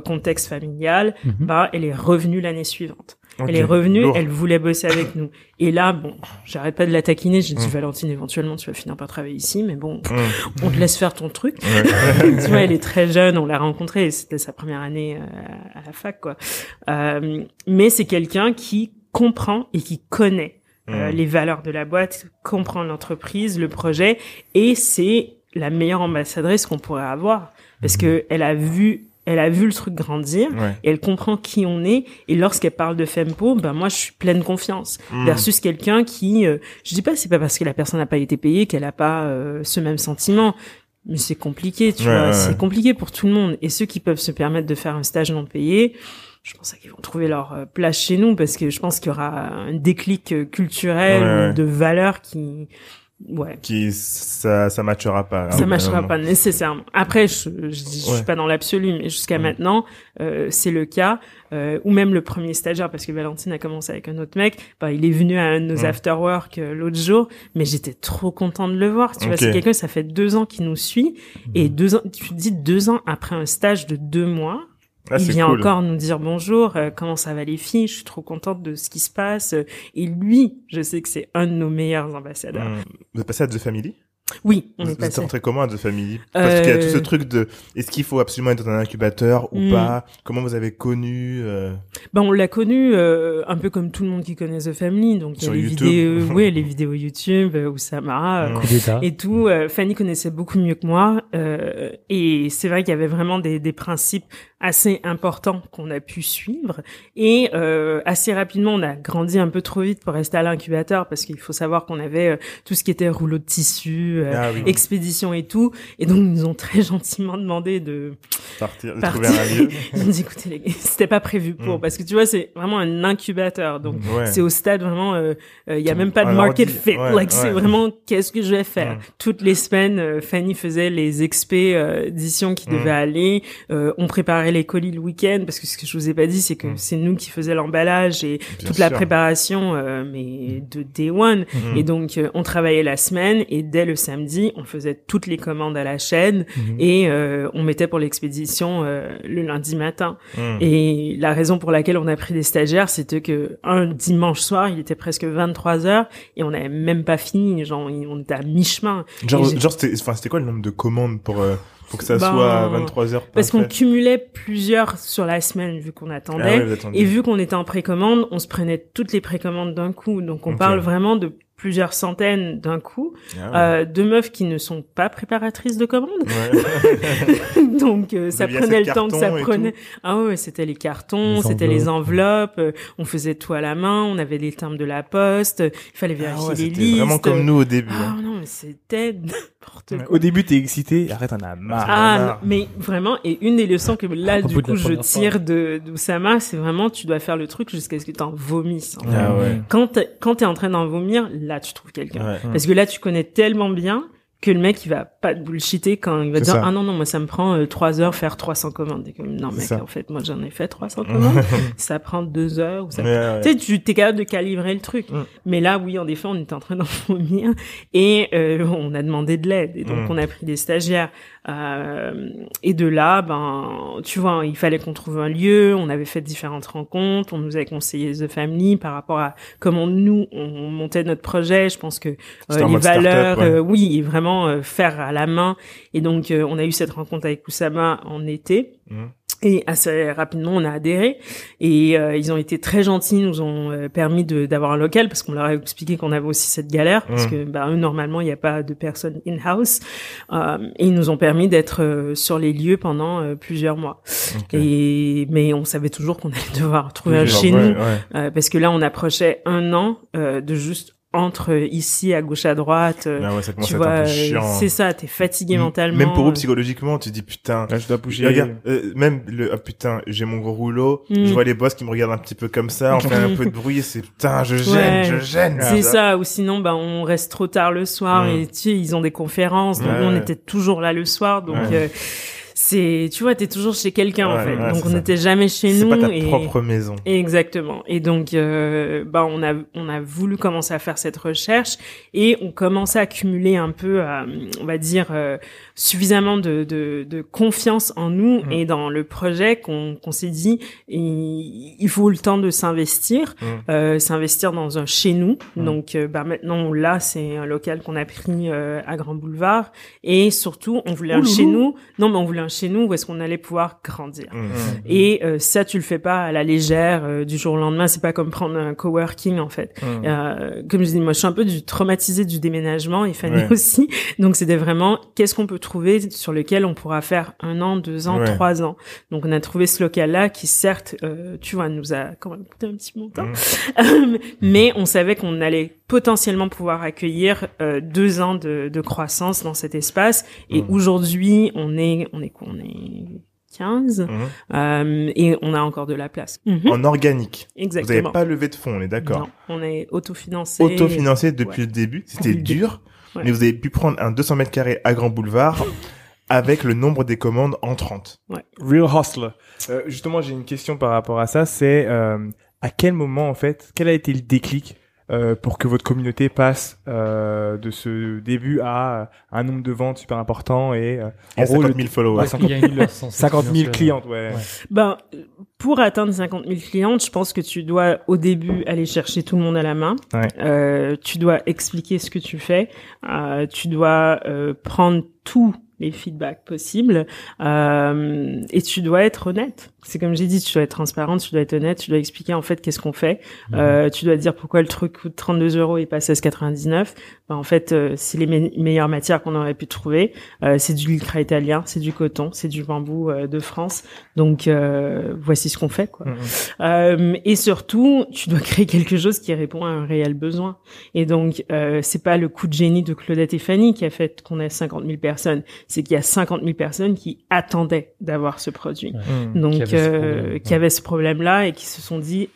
contexte familial. Mhm. Bah, elle est revenue l'année suivante. Elle est revenue, Lourd. elle voulait bosser avec nous. Et là, bon, j'arrête pas de la taquiner. J'ai dit, Mm. Valentine, éventuellement, tu vas finir par travailler ici, mais bon, Mmh. on te laisse faire ton truc. Tu vois, elle est très jeune, on l'a rencontrée, c'était sa première année euh, à la fac, quoi. Euh, mais c'est quelqu'un qui comprend et qui connaît euh, les valeurs de la boîte, comprend l'entreprise, le projet, et c'est la meilleure ambassadrice qu'on pourrait avoir, parce que elle a vu, elle a vu le truc grandir. Ouais. Et elle comprend qui on est et lorsqu'elle parle de Fempo ben moi je suis pleine confiance Mm. versus quelqu'un qui euh, je dis pas c'est pas parce que la personne n'a pas été payée qu'elle a pas euh, ce même sentiment mais c'est compliqué tu Ouais, vois ouais, c'est compliqué pour tout le monde et ceux qui peuvent se permettre de faire un stage non payé je pense qu'ils vont trouver leur euh, place chez nous parce que je pense qu'il y aura un déclic euh, culturel de valeur qui ouais Qui, ça, ça matchera pas. hein, ça vraiment. pas nécessairement. Après, je, je, dis- je Ouais. suis pas dans l'absolu, mais jusqu'à Mm. maintenant, euh, c'est le cas. Euh, ou même le premier stagiaire, parce que Valentine a commencé avec un autre mec, bah, il est venu à un de nos Mm. after-work euh, l'autre jour, mais j'étais trop content de le voir. Tu vois, c'est quelqu'un, ça fait deux ans qu'il nous suit, et deux ans, tu te dis deux ans après un stage de deux mois, Ah, il vient cool. encore nous dire bonjour, euh, comment ça va les filles, je suis trop contente de ce qui se passe. euh, Et lui, je sais que c'est un de nos meilleurs ambassadeurs. Mm. Vous êtes passé à The Family? Oui, on Vous est vous êtes passé. rentré comment à The Family? Parce qu'il y a tout ce Euh, truc de est-ce qu'il faut absolument être dans un incubateur ou Mm. pas? Comment vous avez connu euh, Ben, on l'a connu euh, un peu comme tout le monde qui connaît The Family, donc il y a Sur les YouTube. vidéos, ouais, les vidéos YouTube, euh, Oussama euh, Mm. D'état. et tout. Euh, Fanny connaissait beaucoup mieux que moi, euh, et c'est vrai qu'il y avait vraiment des, des principes assez importants qu'on a pu suivre. Et euh, assez rapidement, on a grandi un peu trop vite pour rester à l'incubateur parce qu'il faut savoir qu'on avait euh, tout ce qui était rouleau de tissu, euh, Ah oui, expédition et tout. Et donc, ils nous ont très gentiment demandé de partir, de partir. trouver un lieu. Ils ont dit, écoutez, les gars, c'était pas prévu pour, Mm. parce que tu vois, c'est vraiment un incubateur. Donc, Ouais. c'est au stade vraiment, euh, il y a même pas de market fit. Ouais, like, c'est vraiment, qu'est-ce que je vais faire? Mm. Toutes les semaines, Fanny faisait les expés d'édition qui Mm. devaient aller. On préparait les colis le week-end parce que ce que je vous ai pas dit, c'est que Mm. c'est nous qui faisions l'emballage et Bien toute la préparation, euh, mais de day one. Mhm. Et donc, euh, on travaillait la semaine et dès le samedi, on faisait toutes les commandes à la chaîne Mhm. et euh, on mettait pour l'expédition euh, le lundi matin. Mhm. Et la raison pour laquelle on a pris des stagiaires, c'était que un dimanche soir, il était presque 23 heures et on n'avait même pas fini. Genre, on était à mi-chemin. Genre, genre c'était, enfin, c'était quoi le nombre de commandes pour, pour que ça Ben, soit à 23 heures Parce qu'on cumulait plusieurs sur la semaine vu qu'on ah attendait. ouais, attendiez. Et vu qu'on était en précommande, on se prenait toutes les précommandes d'un coup. Donc on parle vraiment de plusieurs centaines d'un coup, Ah ouais. euh, de meufs qui ne sont pas préparatrices de commandes. Ouais. Donc euh, ça prenait le temps que ça prenait. Ah ouais, c'était les cartons, c'était les enveloppes. euh, on faisait tout à la main, on avait les timbres de la poste, il fallait Ah vérifier ouais, les c'était listes. vraiment comme nous au début. Ah hein. non, mais c'était n'importe quoi. Au début, t'es excité. Arrête, on a marre. Ah, marre. non, mais vraiment, et une des leçons que là, Au du coup, je tire de d'Oussama, c'est vraiment, tu dois faire le truc jusqu'à ce que t'en vomisses. en. Ah ouais. Quand t'es, quand t'es en train d'en vomir, là, tu trouves quelqu'un. Ouais. Parce que là, tu connais tellement bien que le mec, il va pas te bullshiter quand il va dire, ça. ah non, non, moi, ça me prend euh, trois heures faire 300 commandes. Comme, non, mec, ça. en fait, moi, j'en ai fait 300 commandes. ça prend deux heures ou ça ouais. tu sais, tu t'es capable de calibrer le truc. Mm. Mais là, oui, en effet, on était en train d'en vomir et euh, on a demandé de l'aide. Et donc, Mm. on a pris des stagiaires. Euh, et de là, ben, tu vois, il fallait qu'on trouve un lieu. On avait fait différentes rencontres. On nous avait conseillé The Family par rapport à comment nous on montait notre projet. Je pense que euh, les valeurs, ouais. euh, oui, et vraiment faire à la main. Et donc, on a eu cette rencontre avec Oussama en été. Mhm. Et assez rapidement, on a adhéré. Et euh, ils ont été très gentils, ils nous ont euh, permis de- d'avoir un local parce qu'on leur a expliqué qu'on avait aussi cette galère parce Mm. que bah, eux normalement il n'y a pas de personnes in-house. Euh, et ils nous ont permis d'être euh, sur les lieux pendant euh, plusieurs mois. Et mais on savait toujours qu'on allait devoir trouver un chez ouais, nous ouais. euh, parce que là on approchait un an euh, de juste entre ici à gauche à droite. euh, Ah ouais, ça commence tu vois, euh, chiant. c'est ça, t'es fatigué mentalement. Même pour eux, euh, psychologiquement, tu dis putain. Là, je dois bouger. Regarde, euh, même le ah, putain, j'ai mon gros rouleau, Mm. je vois les boss qui me regardent un petit peu comme ça, on fait un peu de bruit, c'est putain, je gêne, Ouais. je gêne. C'est ça, ou sinon, bah, on reste trop tard le soir Mm. et tu sais, ils ont des conférences, donc Ouais, nous, on ouais. était toujours là le soir, donc Ouais. euh, c'est, tu vois, t'es toujours chez quelqu'un en fait, ouais, donc c'est on n'était jamais chez C'est nous pas ta et propre maison. exactement. Et donc, euh, bah, on a on a voulu commencer à faire cette recherche et on commençait à accumuler un peu, euh, on va dire, euh, suffisamment de, de, de confiance en nous Mm. et dans le projet qu'on qu'on s'est dit, il, il faut le temps de s'investir, Mm. euh, s'investir dans un chez nous. Mm. Donc, euh, bah, maintenant, là, c'est un local qu'on a pris euh, à Grand Boulevard et surtout, on voulait un chez nous. Non, mais on voulait un chez nous où est-ce qu'on allait pouvoir grandir. Et euh, ça, tu le fais pas à la légère euh, du jour au lendemain. C'est pas comme prendre un coworking en fait. Comme je dis, moi, je suis un peu du traumatisé du déménagement et Fanny Ouais. aussi. Donc, c'était vraiment qu'est-ce qu'on peut trouver sur lequel on pourra faire un an, deux ans, Ouais. trois ans. Donc, on a trouvé ce local-là qui, certes, euh, tu vois, nous a quand même coûté un petit montant, Mm. mais on savait qu'on allait potentiellement pouvoir accueillir euh, deux ans de, de croissance dans cet espace. Et Mm. aujourd'hui, on est, on est quoi? On est 15 Mm. euh, et on a encore de la place. Mhm. En organique. Vous Exactement. n'avez pas levé de fonds, on est d'accord. Non, on est autofinancé. Autofinancé depuis Ouais. le début, c'était dur, Ouais. mais vous avez pu prendre un 200 mètres carrés à Grand Boulevard avec le nombre des commandes en 30. Real hustler. Euh, justement, j'ai une question par rapport à ça. C'est euh, à quel moment, en fait, quel a été le déclic euh, pour que votre communauté passe euh, de ce début à euh, un nombre de ventes super important et euh, Et en gros 50 le 000 followers. Ouais, Parce qu'il y a une leçon 50 000 exponentielle. clientes, ouais. Ouais. Ben, pour atteindre 50 000 clientes, je pense que tu dois au début aller chercher tout le monde à la main. Ouais. Euh, tu dois expliquer ce que tu fais. Euh, tu dois euh, prendre tous les feedbacks possibles euh, et tu dois être honnête. C'est comme j'ai dit, tu dois être transparente, tu dois être honnête, tu dois expliquer en fait qu'est-ce qu'on fait. Euh, tu dois dire pourquoi le truc coûte 32 euros et pas 16,99. Ben, en fait, euh, c'est les me- meilleures matières qu'on aurait pu trouver. Euh, c'est du lycra italien, c'est du coton, c'est du bambou euh, de France. Donc euh, voici ce qu'on fait quoi. Euh, et surtout, tu dois créer quelque chose qui répond à un réel besoin. Et donc euh, c'est pas le coup de génie de Claudette et Fanny qui a fait qu'on ait 50 000 personnes, c'est qu'il y a 50 000 personnes qui attendaient d'avoir ce produit. Hum. Donc Qui avaient ce euh, problème, qui ouais. avaient ce problème-là et qui se sont dit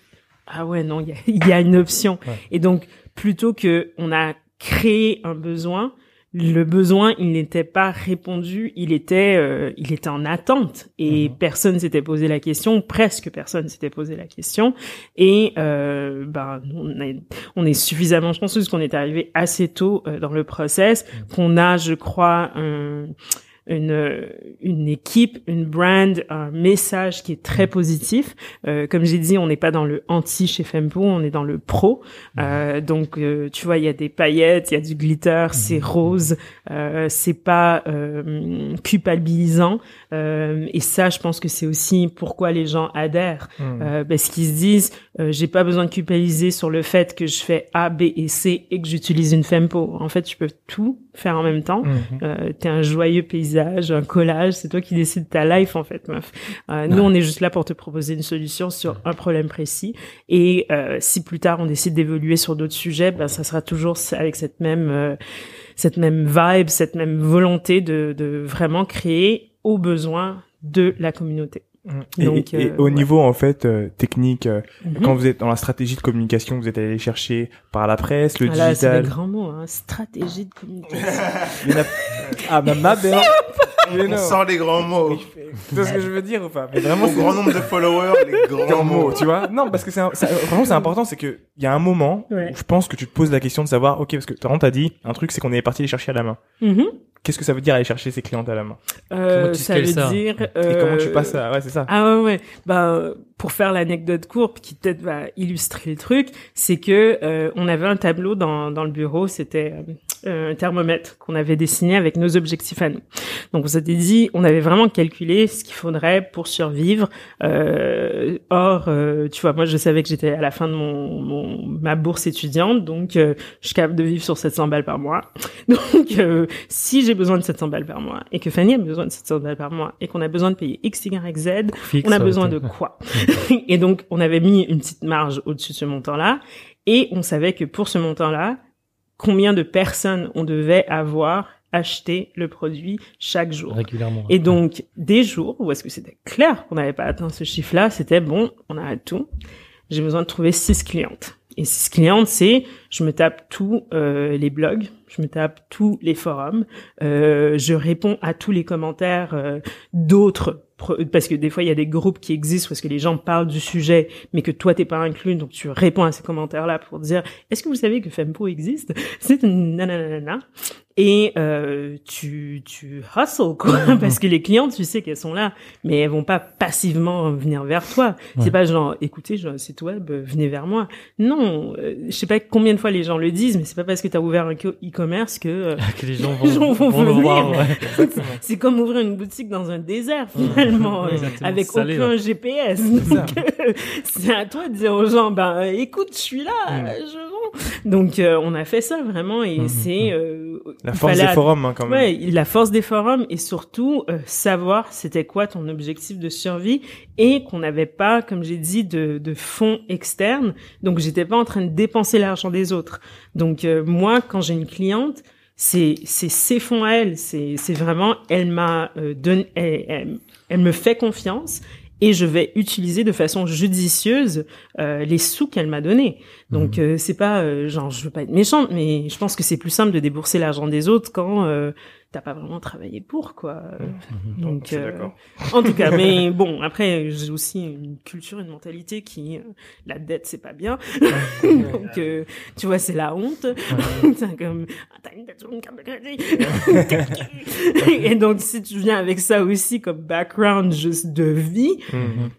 ah ouais non il y a, il y a une option. Ouais. Et donc plutôt que on a créé un besoin, le besoin, il n'était pas répondu, il était, euh, il était en attente et Mhm. personne s'était posé la question, presque personne s'était posé la question. Et euh, ben, on, est, on est suffisamment chanceux parce qu'on est arrivé assez tôt euh, dans le process, qu'on a, je crois, un une, une équipe, une brand, un message qui est très positif. Euh, comme j'ai dit, on n'est pas dans le anti chez Fempo, on est dans le pro. Euh, donc, euh, tu vois, il y a des paillettes, il y a du glitter, c'est rose, euh, c'est pas euh, culpabilisant. Euh, et ça, je pense que c'est aussi pourquoi les gens adhèrent, Mhm. euh, parce qu'ils se disent, euh, j'ai pas besoin de culpabiliser sur le fait que je fais A, B et C et que j'utilise une Fempo. En fait, tu peux tout faire en même temps. Mhm. Euh, t'es un joyeux paysage, un collage, c'est toi qui décides ta life en fait, meuf. Euh, nous, on est juste là pour te proposer une solution sur un problème précis. Et euh, si plus tard on décide d'évoluer sur d'autres sujets, ben ça sera toujours avec cette même euh, cette même vibe, cette même volonté de, de vraiment créer au besoin de la communauté. Et, Donc, et euh, au ouais. niveau en fait euh, technique, euh, Mhm. quand vous êtes dans la stratégie de communication, vous êtes allé chercher par la presse, le Ah là, c'est digital. des grands mots, hein. stratégie de communication. Il y en a- Ah bah ma belle. Mais On non. sort les grands mots. Tu vois ce que je veux dire ou pas? Mais vraiment, Au c'est grand nombre de followers, les grands, mots. mots, tu vois? Non, parce que c'est un- ça- vraiment c'est important, c'est que il y a un moment Ouais. où je pense que tu te poses la question de savoir, ok, parce que exemple t'as dit un truc, c'est qu'on est parti les chercher à la main. Mhm. Qu'est-ce que ça veut dire aller chercher ses clientes à la main? Euh, Comment tu ça veut ça? dire. Et comment tu euh, passes à Ouais, c'est ça. Ah ouais, ouais. Bah, euh, pour faire l'anecdote courte qui peut-être va illustrer le truc, c'est que euh, on avait un tableau dans, dans le bureau, c'était euh, un thermomètre qu'on avait dessiné avec nos objectifs à nous. Donc on s'était dit, on avait vraiment calculé ce qu'il faudrait pour survivre. Euh, or, euh, tu vois, moi je savais que j'étais à la fin de mon, mon ma bourse étudiante, donc euh, je suis capable de vivre sur 700 balles par mois. Donc euh, si j'ai besoin de 700 balles par mois et que Fanny a besoin de 700 balles par mois et qu'on a besoin de payer X, Y, Z, Fixe, on a ça, besoin de quoi? Et donc, on avait mis une petite marge au-dessus de ce montant-là, et on savait que pour ce montant-là, combien de personnes on devait avoir acheté le produit chaque jour. régulièrement. Et donc, des jours où est-ce que c'était clair qu'on n'avait pas atteint ce chiffre-là, c'était bon, on arrête tout. J'ai besoin de trouver six clientes. Et six clientes, c'est je me tape tous euh, les blogs, je me tape tous les forums, euh, je réponds à tous les commentaires euh, d'autres parce que des fois il y a des groupes qui existent parce que les gens parlent du sujet mais que toi t'es pas inclus donc tu réponds à ces commentaires là pour dire est-ce que vous savez que Fempo existe? C'est nanana et euh, tu tu hustle quoi parce que les clientes tu sais qu'elles sont là mais elles vont pas passivement venir vers toi Ouais. c'est pas genre écoutez j'ai un site web euh, venez vers moi non euh, je sais pas combien de fois les gens le disent mais c'est pas parce que tu as ouvert un co- e-commerce que euh, que les gens Les vont, gens vont vont le venir. Ouais. c'est comme ouvrir une boutique dans un désert finalement Ouais, euh, avec Salé, aucun là. GPS donc c'est à toi de dire aux gens ben écoute je suis là Mm. je donc euh, on a fait ça vraiment et Mhm, c'est euh, La force des forums, hein, quand même. Ouais, la force des forums et surtout euh, savoir c'était quoi ton objectif de survie et qu'on n'avait pas, comme j'ai dit, de, de fonds externes. Donc j'étais pas en train de dépenser l'argent des autres. Donc euh, moi, quand j'ai une cliente, c'est c'est ses fonds à elle. C'est c'est vraiment elle m'a euh, donné, elle, elle- elle me fait confiance. Et je vais utiliser de façon judicieuse euh, les sous qu'elle m'a donnés. Donc euh, c'est pas euh, genre je veux pas être méchante, mais je pense que c'est plus simple de débourser l'argent des autres quand euh, t'as pas vraiment travaillé pour quoi. Donc Je suis euh, d'accord. en tout cas, mais bon après j'ai aussi une culture, une mentalité qui euh, la dette c'est pas bien. Donc euh, tu vois c'est la honte. c'est comme ah, t'as une dette sur une carte de crédit. Et donc si tu viens avec ça aussi comme background juste de vie, Mhm.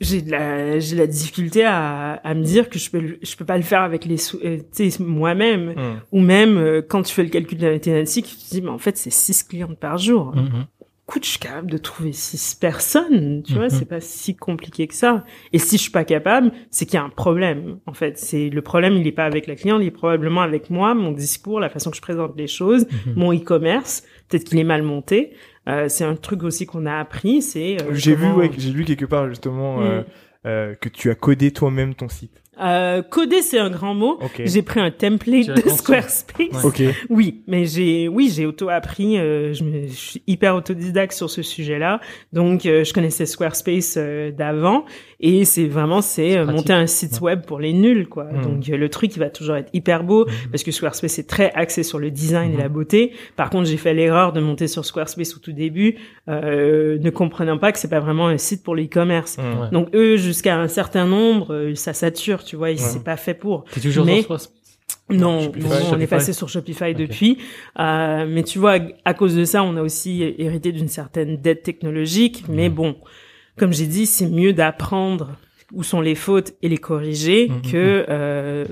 J'ai de la j'ai la difficulté à, à me dire que je peux je peux pas le faire avec les sous euh, tu sais moi-même Mhm. ou même euh, quand tu fais le calcul de la mathématique tu te dis mais en fait c'est six clientes par jour Mhm. écoute je suis capable de trouver six personnes tu vois Mhm. c'est pas si compliqué que ça et si je suis pas capable c'est qu'il y a un problème en fait c'est le problème il est pas avec la cliente il est probablement avec moi mon discours la façon que je présente les choses Mhm. mon e-commerce peut-être qu'il est mal monté Euh, c'est un truc aussi qu'on a appris c'est euh, J'ai vu, ouais, j'ai lu quelque part justement euh, Mm. euh, que tu as codé toi-même ton site. Euh, coder, c'est un grand mot. Ok. J'ai pris un template de. Squarespace. Ok. Oui, mais j'ai, oui, j'ai auto-appris. euh, je, me, je suis hyper autodidacte sur ce sujet-là. Donc, euh, je connaissais Squarespace euh, d'avant, et c'est vraiment c'est euh, monter un site web pour les nuls, quoi. Mm. Donc, euh, le truc, il va toujours être hyper beau parce que Squarespace est très axé sur le design et la beauté. Par contre, j'ai fait l'erreur de monter sur Squarespace au tout début, euh, ne comprenant pas que c'est pas vraiment un site pour l'e-commerce. Mm. Ouais. Donc eux, jusqu'à un certain nombre, euh, ça sature, tu vois, Ouais. c'est pas fait pour. T'es toujours Mais- sur Non, Shopify, non, on Shopify. est passé sur Shopify depuis. Euh, mais tu vois, à cause de ça, on a aussi hérité d'une certaine dette technologique. Mais bon, comme j'ai dit, c'est mieux d'apprendre où sont les fautes et les corriger Mhm. que euh,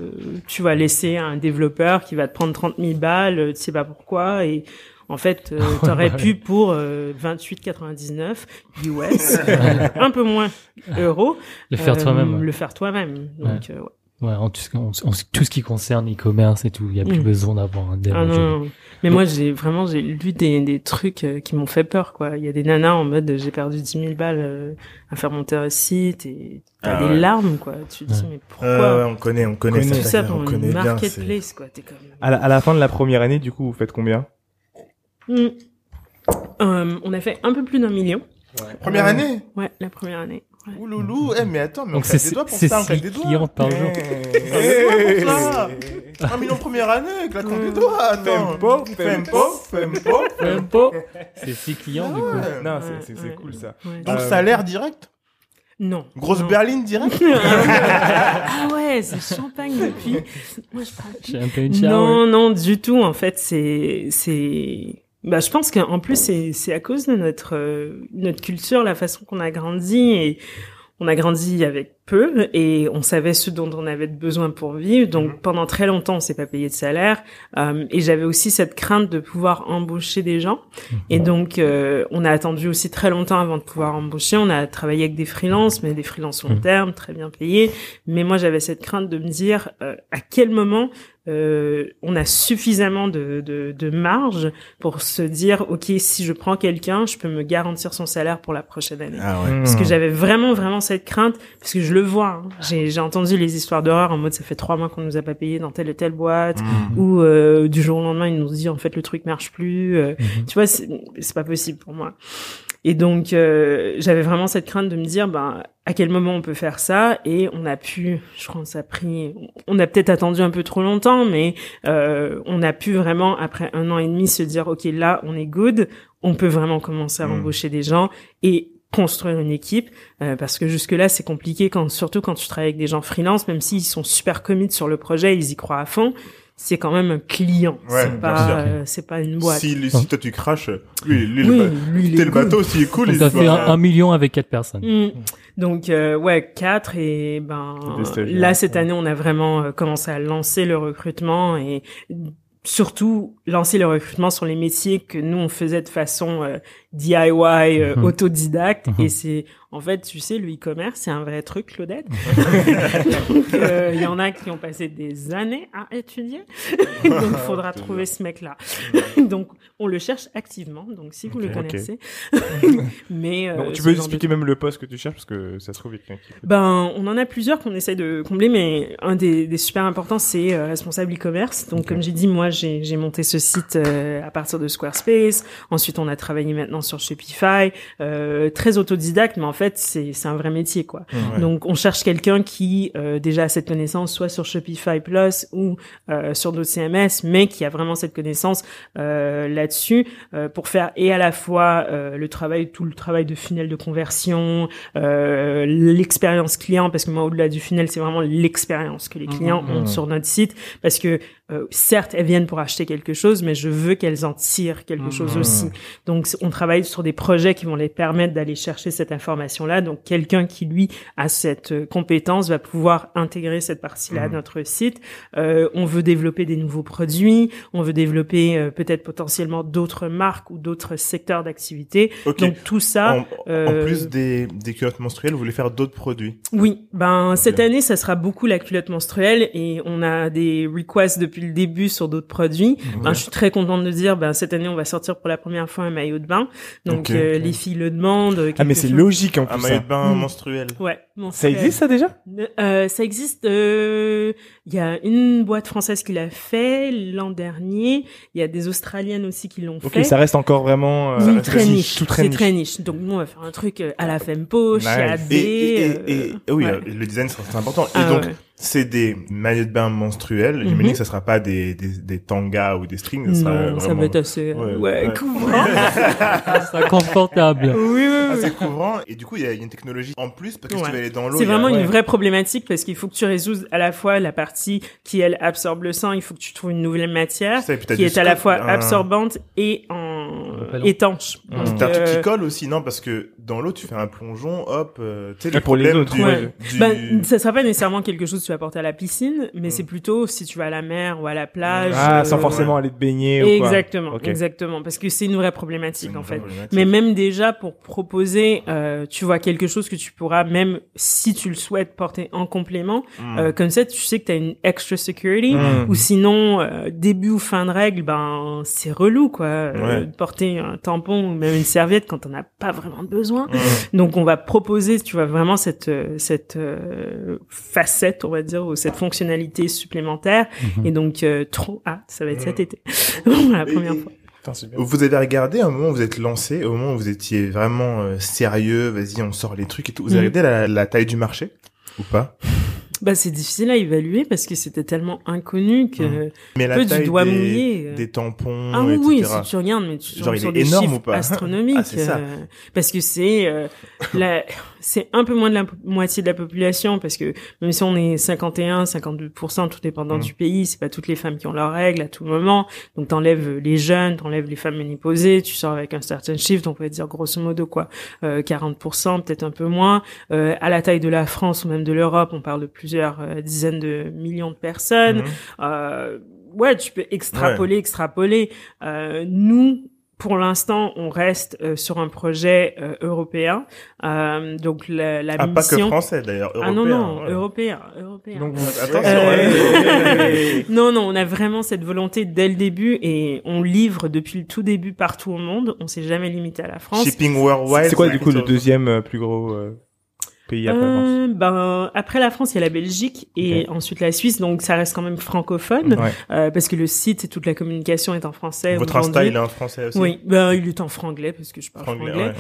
tu vas laisser un développeur qui va te prendre 30 000 balles, euh, tu sais pas pourquoi, et en fait, euh, t'aurais Ouais. pu pour euh, 28,99 US, un peu moins euros, Le faire toi-même. ouais. le faire toi-même. Donc, euh, ouais. Ouais, en tout, ce- en- en tout ce qui concerne e-commerce et tout, il y a plus Mm. besoin d'avoir un dev. Ah non, non. Mais moi, j'ai vraiment, j'ai lu des, des trucs euh, qui m'ont fait peur, quoi. Il y a des nanas en mode, j'ai perdu 10 000 balles euh, à faire monter un site et t'as Ah des ouais. larmes, quoi. Tu te dis, mais pourquoi Euh, ouais, on connaît, on connaît, Connaît. Tout ça pour on une marketplace, quoi. T'es comme... À la, à la fin de la première année, du coup, vous faites combien? Hmm. Euh, on a fait un peu plus d'un million. Première Euh, année? Ouais, la première année. Ouh loulou, eh mais attends, mais on Donc claque c'est des doigts pour c'est ça, on claque des doigts. clients par jour. Eh, pour ça. Un million première année, claquons des doigts, attends. Fempo, Fempo, fempo. Pas. C'est six clients du coup. Ouais. Non, c'est- c'est c'est ouais. cool ça. Ouais. Donc Euh, salaire direct Non. Grosse non. berline direct ah ouais, c'est champagne depuis. Moi, je parle J'ai un peu une Non, non, du tout. En fait, c'est, c'est, bah, je pense qu'en plus, c'est, c'est à cause de notre, euh, notre culture, la façon qu'on a grandi et on a grandi avec peu et on savait ce dont on avait besoin pour vivre. Donc, Mhm. pendant très longtemps, on s'est pas payé de salaire. Euh, et j'avais aussi cette crainte de pouvoir embaucher des gens. Et donc, euh, on a attendu aussi très longtemps avant de pouvoir embaucher. On a travaillé avec des freelances, mais des freelances long Mhm. terme, très bien payés. Mais moi, j'avais cette crainte de me dire euh, à quel moment euh, on a suffisamment de, de, de marge pour se dire, ok, si je prends quelqu'un, je peux me garantir son salaire pour la prochaine année. Ah ouais. Parce Hmm. que j'avais vraiment, vraiment cette crainte, parce que je le vois. hein. J'ai, j'ai entendu les histoires d'horreur en mode ça fait trois mois qu'on nous a pas payé dans telle et telle boîte, Mm. ou euh, du jour au lendemain ils nous disent en fait le truc marche plus. euh, Mhm. tu vois, c'est c'est pas possible pour moi. Et donc euh, j'avais vraiment cette crainte de me dire ben à quel moment on peut faire ça? Et on a pu, je crois que ça a pris, on a peut-être attendu un peu trop longtemps, mais euh, on a pu vraiment après un an et demi se dire ok là on est good, on peut vraiment commencer à Mm. embaucher des gens et construire une équipe euh, parce que jusque là c'est compliqué quand surtout quand tu travailles avec des gens freelance même s'ils sont super commit sur le projet ils y croient à fond c'est quand même un client Ouais, c'est pas euh, c'est pas une boîte Si, si toi tu craches, lui, lui, oui, le, ba- lui, il t'es est le good. bateau, s'il est cool, Donc il t'as se fait un, un million avec quatre personnes. Mm. Donc euh, ouais, quatre et ben là cette année on a vraiment euh, commencé à lancer le recrutement et surtout lancer le recrutement sur les métiers que nous on faisait de façon euh, DIY euh, Mhm. autodidacte Mhm. et c'est en fait tu sais le e-commerce c'est un vrai truc Claudette. Donc euh, il y en a qui ont passé des années à étudier. Donc il faudra trouver ce mec là. Donc on le cherche activement donc si vous le connaissez. Mais euh, Donc, tu peux de expliquer même le poste que tu cherches parce que ça se trouve il ben, on en a plusieurs qu'on essaye de combler, mais un des, des super importants, c'est euh, responsable e-commerce. Donc, comme j'ai dit, moi, j'ai monté ce site euh, à partir de Squarespace. Ensuite, on a travaillé maintenant sur Shopify. Euh, très autodidacte, mais en fait, c'est c'est un vrai métier, quoi. Ouais. Donc, on cherche quelqu'un qui euh, déjà a cette connaissance, soit sur Shopify Plus ou euh, sur d'autres CMS, mais qui a vraiment cette connaissance euh, là-dessus pour faire et à la fois le travail, tout le travail de funnel de conversion, l'expérience client, parce que moi, au-delà du funnel, c'est vraiment l'expérience que les clients Mhm. ont sur notre site, parce que certes, elles viennent pour acheter quelque chose, mais je veux qu'elles en tirent quelque chose aussi. Donc, on travaille sur des projets qui vont les permettre d'aller chercher cette information-là. Donc, quelqu'un qui, lui, a cette euh, compétence va pouvoir intégrer cette partie-là à Mhm. notre site. Euh, on veut développer des nouveaux produits. On veut développer euh, peut-être potentiellement d'autres marques ou d'autres secteurs d'activité. Donc, tout ça... en, en euh, plus des, des culottes menstruelles, vous voulez faire d'autres produits? Oui, ben cette année, ça sera beaucoup la culotte menstruelle et on a des requests depuis le début sur d'autres produits. Ben, je suis très contente de dire, ben cette année, on va sortir pour la première fois un maillot de bain. Donc Ok, euh, les filles le demandent. Ah mais c'est chose- un maillot ça. de bain menstruel. Ouais. Ça existe ça déjà? Euh, ça existe. euh, Il y a une boîte française qui l'a fait l'an dernier. Il y a des Australiennes aussi qui l'ont Ok, fait. ça reste encore vraiment euh, très niche. tout très C'est niche. très niche. Donc nous, on va faire un truc euh, à la Fempo, chez Nice. AD. Et, et, et, et- euh, oui, ouais. euh, le design c'est important. Et Ah, donc ouais. c'est des maillots de bain menstruels. Mhm. J'imagine que ça sera pas des, des, des tangas ou des strings. Ça sera non, ça va être assez, Ouais, ouais, ouais. couvrant. C'est confortable. oui, oui, oui. assez couvrant. Et du coup, il y a il y a une technologie en plus parce que si tu vas aller dans l'eau. C'est a- vraiment ouais. une vraie problématique parce qu'il faut que tu résoudes à la fois la partie qui elle absorbe le sang, il faut que tu trouves une nouvelle matière qui est à la fois absorbante et en Repellent. étanche. Mmh. T'as un truc euh, qui colle aussi, non Parce que dans l'eau, tu fais un plongeon, hop, euh, tu sais, le pour les problème autres, du, ouais. du- Bah, ça sera pas nécessairement quelque chose que tu vas porter à la piscine, mais Mm. c'est plutôt si tu vas à la mer ou à la plage. Ah, euh, sans forcément aller te baigner ou quoi. Exactement, exactement, parce que c'est une vraie c'est problématique une en fait. problématique. Mais même déjà pour proposer, euh, tu vois quelque chose que tu pourras même si tu le souhaites porter en complément, Mm. euh, comme ça tu sais que tu as une extra security. Mm. Ou sinon euh, début ou fin de règle, ben c'est relou quoi, euh, Ouais. Porter un tampon ou même une serviette quand on n'a pas vraiment besoin. Donc on va proposer, tu vois, vraiment cette euh, cette euh, facette, on va dire, ou cette fonctionnalité supplémentaire. Mhm. Et donc euh, trop hâte, ça va être Mhm. cet été, la première fois. Putain. Vous avez regardé à un moment où vous êtes lancé, au moment où vous étiez vraiment euh, sérieux, vas-y, on sort les trucs et tout. Vous avez Mm. regardé la, la taille du marché ou pas? Bah c'est difficile à évaluer parce que c'était tellement inconnu que Mhm. Mais la peu du taille doigt des, mouillé. euh. des tampons, Ah oui, etc. oui, si tu regardes, mais tu Genre, tombes il sur est des énorme chiffres ou pas? Astronomiques. Ah, c'est ça. euh, parce que c'est euh, la- c'est un peu moins de la moitié de la population, parce que même si on est 51, 52%, tout dépendant Mm. du pays, c'est pas toutes les femmes qui ont leurs règles à tout moment. Donc t'enlèves les jeunes, t'enlèves les femmes ménopausées, tu sors avec un certain chiffre, donc on va dire grosso modo quoi, euh, 40%, peut-être un peu moins. Euh, à la taille de la France ou même de l'Europe, on parle de plusieurs euh, dizaines de millions de personnes. Euh, ouais, tu peux extrapoler, extrapoler. Euh, nous, pour l'instant, on reste euh, sur un projet euh, européen. Euh, donc la, la Ah, pas que mission. français d'ailleurs, ah non non, ouais. européen, européen. Donc, vous- Attention, Euh, ouais. non, non, on a vraiment cette volonté dès le début et on livre depuis le tout début partout au monde. On s'est jamais limité à la France. Shipping worldwide. c'est quoi du coup le deuxième euh, plus gros euh, pays après la France Euh, ben après la France, il y a la Belgique et ensuite la Suisse, donc ça reste quand même francophone Ouais. euh, parce que le site et toute la communication est en français. Votre. Insta, il est en français aussi Oui, ben il est en franglais parce que je parle Franglais, franglais.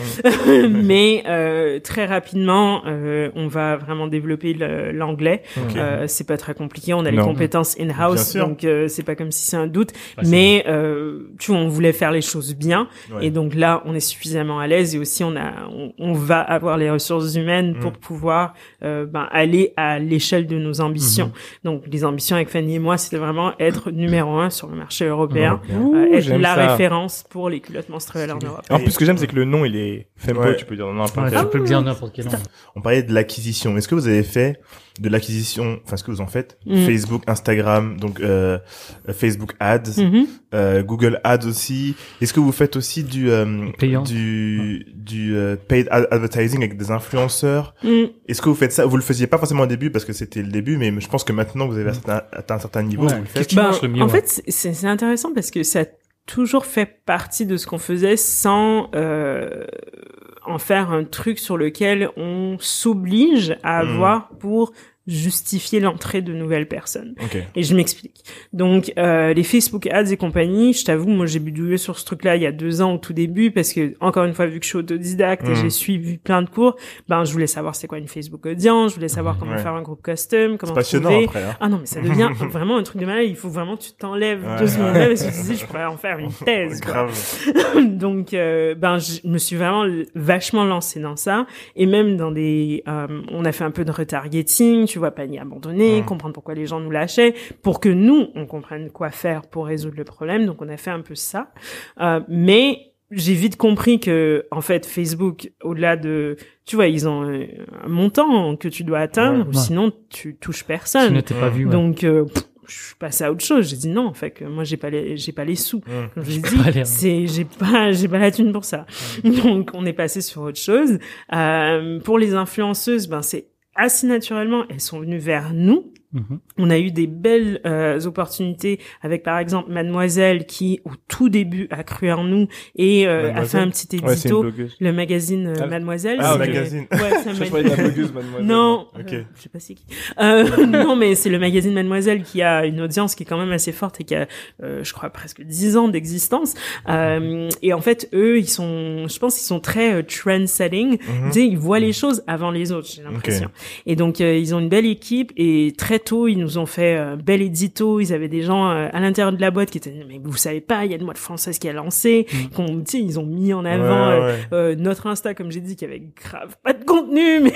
ouais. Mais euh, très rapidement, euh, on va vraiment développer l'anglais. Ok. Euh, c'est pas très compliqué, on a les compétences in-house, donc c'est pas comme si c'est un doute. Ah, mais euh, tu vois, on voulait faire les choses bien, Ouais. et donc là, on est suffisamment à l'aise, et aussi on a, on, on va avoir les ressources humaines pour Mm. Pouvoir euh, ben, aller à l'échelle de nos ambitions. Mm-hmm. Donc les ambitions avec Fanny et moi, c'était vraiment être numéro un sur le marché européen, euh, être la ça. référence pour les culottes menstruelles en Europe. En plus, ce que j'aime, c'est que le nom, il est Fempo, Ouais. tu peux dire n'importe Ouais, quel nom. On parlait de l'acquisition. Est-ce que vous avez fait de l'acquisition, enfin ce que vous en faites, Mm. Facebook, Instagram, donc euh, euh, Facebook Ads, Mhm. euh, Google Ads aussi. Est-ce que vous faites aussi du euh, Payant. du du euh, paid ad- advertising avec des influenceurs Mm. Est-ce que vous faites ça? Vous le faisiez pas forcément au début parce que c'était le début, mais je pense que maintenant vous avez atteint, atteint un certain niveau, Ouais. vous le Qu'est-ce faites. qui marche le mieux en ouais. fait, c'est- intéressant parce que ça toujours fait partie de ce qu'on faisait sans euh, en faire un truc sur lequel on s'oblige à Mhm. avoir pour justifier l'entrée de nouvelles personnes. Ok. Et je m'explique. Donc, euh, les Facebook Ads et compagnie, je t'avoue, moi, j'ai bidouillé sur ce truc-là il y a deux ans au tout début parce que, encore une fois, vu que je suis autodidacte et Mhm. j'ai suivi plein de cours, ben, je voulais savoir c'est quoi une Facebook audience, je voulais savoir comment Ouais. faire un groupe custom, comment trouver. après. Hein. Ah non, mais ça devient vraiment un truc de malade. Il faut vraiment que tu t'enlèves Ouais. deux secondes parce que tu dis, je pourrais en faire une thèse. quoi. Grave. Donc, euh, ben, je me suis vraiment vachement lancée dans ça. Et même dans des... euh, on a fait un peu de retargeting, tu vois, panier abandonné, Mhm. comprendre pourquoi les gens nous lâchaient, pour que nous, on comprenne quoi faire pour résoudre le problème. Donc, on a fait un peu ça. Euh, mais j'ai vite compris que, en fait, Facebook, au-delà de... Tu vois, ils ont euh, un montant que tu dois atteindre, Ouais. ou Ouais. sinon, tu touches Tu personne. n'étais pas vu. ouais. Donc, euh, pff, je suis passée à autre chose. J'ai dit non, en fait, que moi, j'ai pas les, j'ai pas les sous. Mm. Comme je pas dit, c'est, j'ai pas, j'ai pas la thune pour ça. Donc, on est passé sur autre chose. Euh, pour les influenceuses, ben, c'est assez naturellement, elles sont venues vers nous Mhm. On a eu des belles euh, opportunités avec par exemple Mademoiselle qui au tout début a cru en nous et euh, a fait un petit édito, le magazine euh, Ah, Mademoiselle. ah, c'est le magazine. Ouais, un Je la blogueuse, mademoiselle. Non, Ok. euh, je sais pas c'est qui. Euh, non, mais c'est le magazine Mademoiselle qui a une audience qui est quand même assez forte et qui a, euh, je crois, presque 10 ans d'existence. Euh, et en fait, eux, ils sont, je pense qu'ils sont très euh, trend-setting. Tu sais, ils voient les choses avant les autres, j'ai l'impression. Et donc, euh, ils ont une belle équipe et très ils nous ont fait un bel édito. Ils avaient des gens euh, à l'intérieur de la boîte qui étaient, mais vous savez pas, il y a une boîte française qui a lancé, qu'on, tu sais, ils ont mis en avant Ouais, euh, ouais. euh, notre Insta, comme j'ai dit, qui avait grave pas de contenu, mais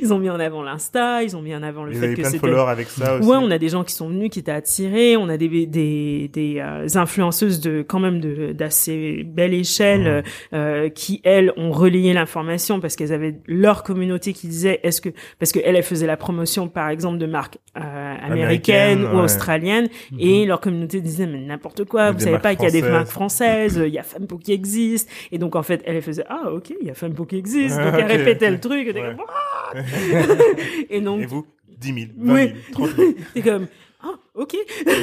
ils ont mis en avant l'Insta, ils ont mis en avant le Vous fait que plein de c'était... followers avec ça aussi. Ouais, on a des gens qui sont venus, qui étaient attirés. On a des des des euh, influenceuses de quand même de d'assez belle échelle euh, euh, qui elles ont relayé l'information parce qu'elles avaient leur communauté qui disait est-ce que parce que elles elles faisaient la promotion par exemple de marques euh, américaines Américaines, ou ouais. australiennes et leur communauté disait mais n'importe quoi, vous savez pas qu'il y a des marques françaises, il y a Fempo qui existe et donc en fait elles faisaient ah ok il y a Fempo qui existe Ah, donc elles ok, répétaient ok. le truc et, Ouais. comme, et donc Et vous 10 000, 20 Oui. 000, 30 000. c'est comme ok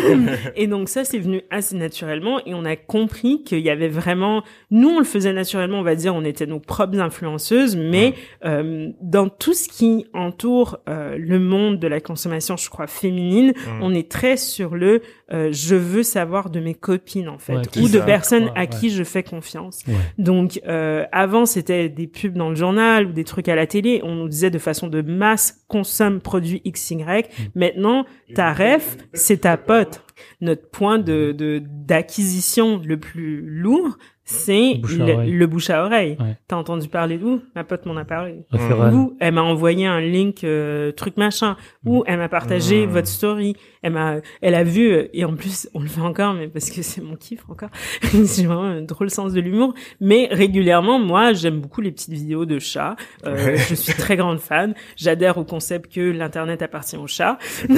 et donc ça c'est venu assez naturellement et on a compris qu'il y avait vraiment nous on le faisait naturellement on va dire on était nos propres influenceuses mais euh, dans tout ce qui entoure euh, le monde de la consommation je crois féminine Mm. on est très sur le euh, je veux savoir de mes copines en fait Ouais, ou de ça. personnes à qui je fais confiance donc euh, avant c'était des pubs dans le journal ou des trucs à la télé. On nous disait de façon de masse consomme produit XY. Mm. Maintenant ta ref c'est ta pote. Notre point de de- d'acquisition le plus lourd c'est le, bouche à oreille. Ouais. T'as entendu parler d'où? Ma pote m'en a parlé. Ou elle m'a envoyé un link euh, truc machin. Ou elle m'a partagé Mm. votre story. Elle m'a, elle a vu et en plus on le fait encore, mais parce que c'est mon kiff encore. c'est vraiment un drôle sens de l'humour. Mais régulièrement, moi, j'aime beaucoup les petites vidéos de chats. Euh, Ouais. Je suis très grande fan. J'adhère au concept que l'internet appartient aux chats. Donc,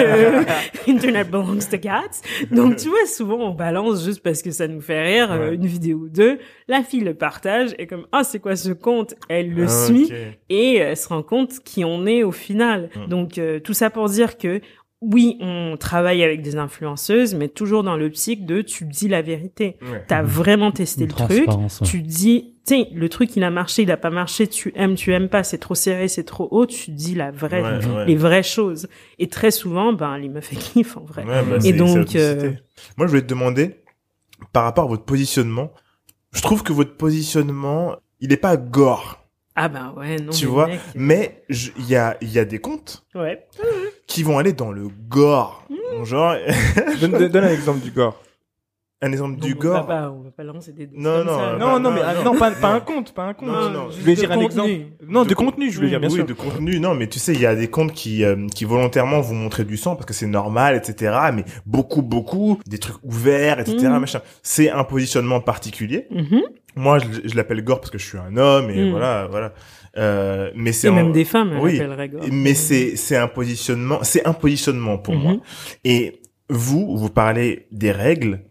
euh, Internet belongs to cats. Donc tu vois, souvent on balance juste parce que ça nous fait rire euh, Ouais. une vidéo ou deux. La fille le partage et comme ah c'est quoi ce compte Elle le Ah, suit et elle se rend compte qui on est au final. Mm. Donc euh, tout ça pour dire que oui, on travaille avec des influenceuses, mais toujours dans l'optique de tu dis la vérité. Ouais. T'as vraiment testé Une le truc, ouais. tu dis, tu sais, le truc il a marché, il a pas marché, tu aimes, tu aimes pas, c'est trop serré, c'est trop haut, tu dis la vraie, Ouais, ouais. les vraies choses. Et très souvent, ben les meufs elles kiffent en vrai. Ouais, bah, Et donc, euh, Moi, je voulais te demander, par rapport à votre positionnement, je trouve que votre positionnement, il est pas gore, Ah ben ouais, non. tu mais vois, mec, mais il y a, il y a des comptes ouais. qui vont aller dans le gore. Mmh. Genre, Donne, un exemple du gore. un exemple Non, du on gore. va pas, on va pas lancer des Non, comme non, ça. euh, Non, bah, non, mais non, ah, non. non, pas, un compte, pas un compte. Non, non, Je vais de dire un contenu. exemple. Non, de, contenu, je veux dire, bien oui, sûr. de contenu, non, mais tu sais, il y a des comptes qui, euh, qui volontairement vous montrer du sang parce que c'est normal, etc. Mais beaucoup, beaucoup, des trucs ouverts, etc. Machin. C'est un positionnement particulier. Mhm. Moi, je, je l'appelle gore parce que je suis un homme et Mhm. voilà, voilà. Euh, mais c'est même des femmes, oui, gore. mais c'est c'est un positionnement, c'est un positionnement pour Mhm. moi. Et vous, vous parlez des règles,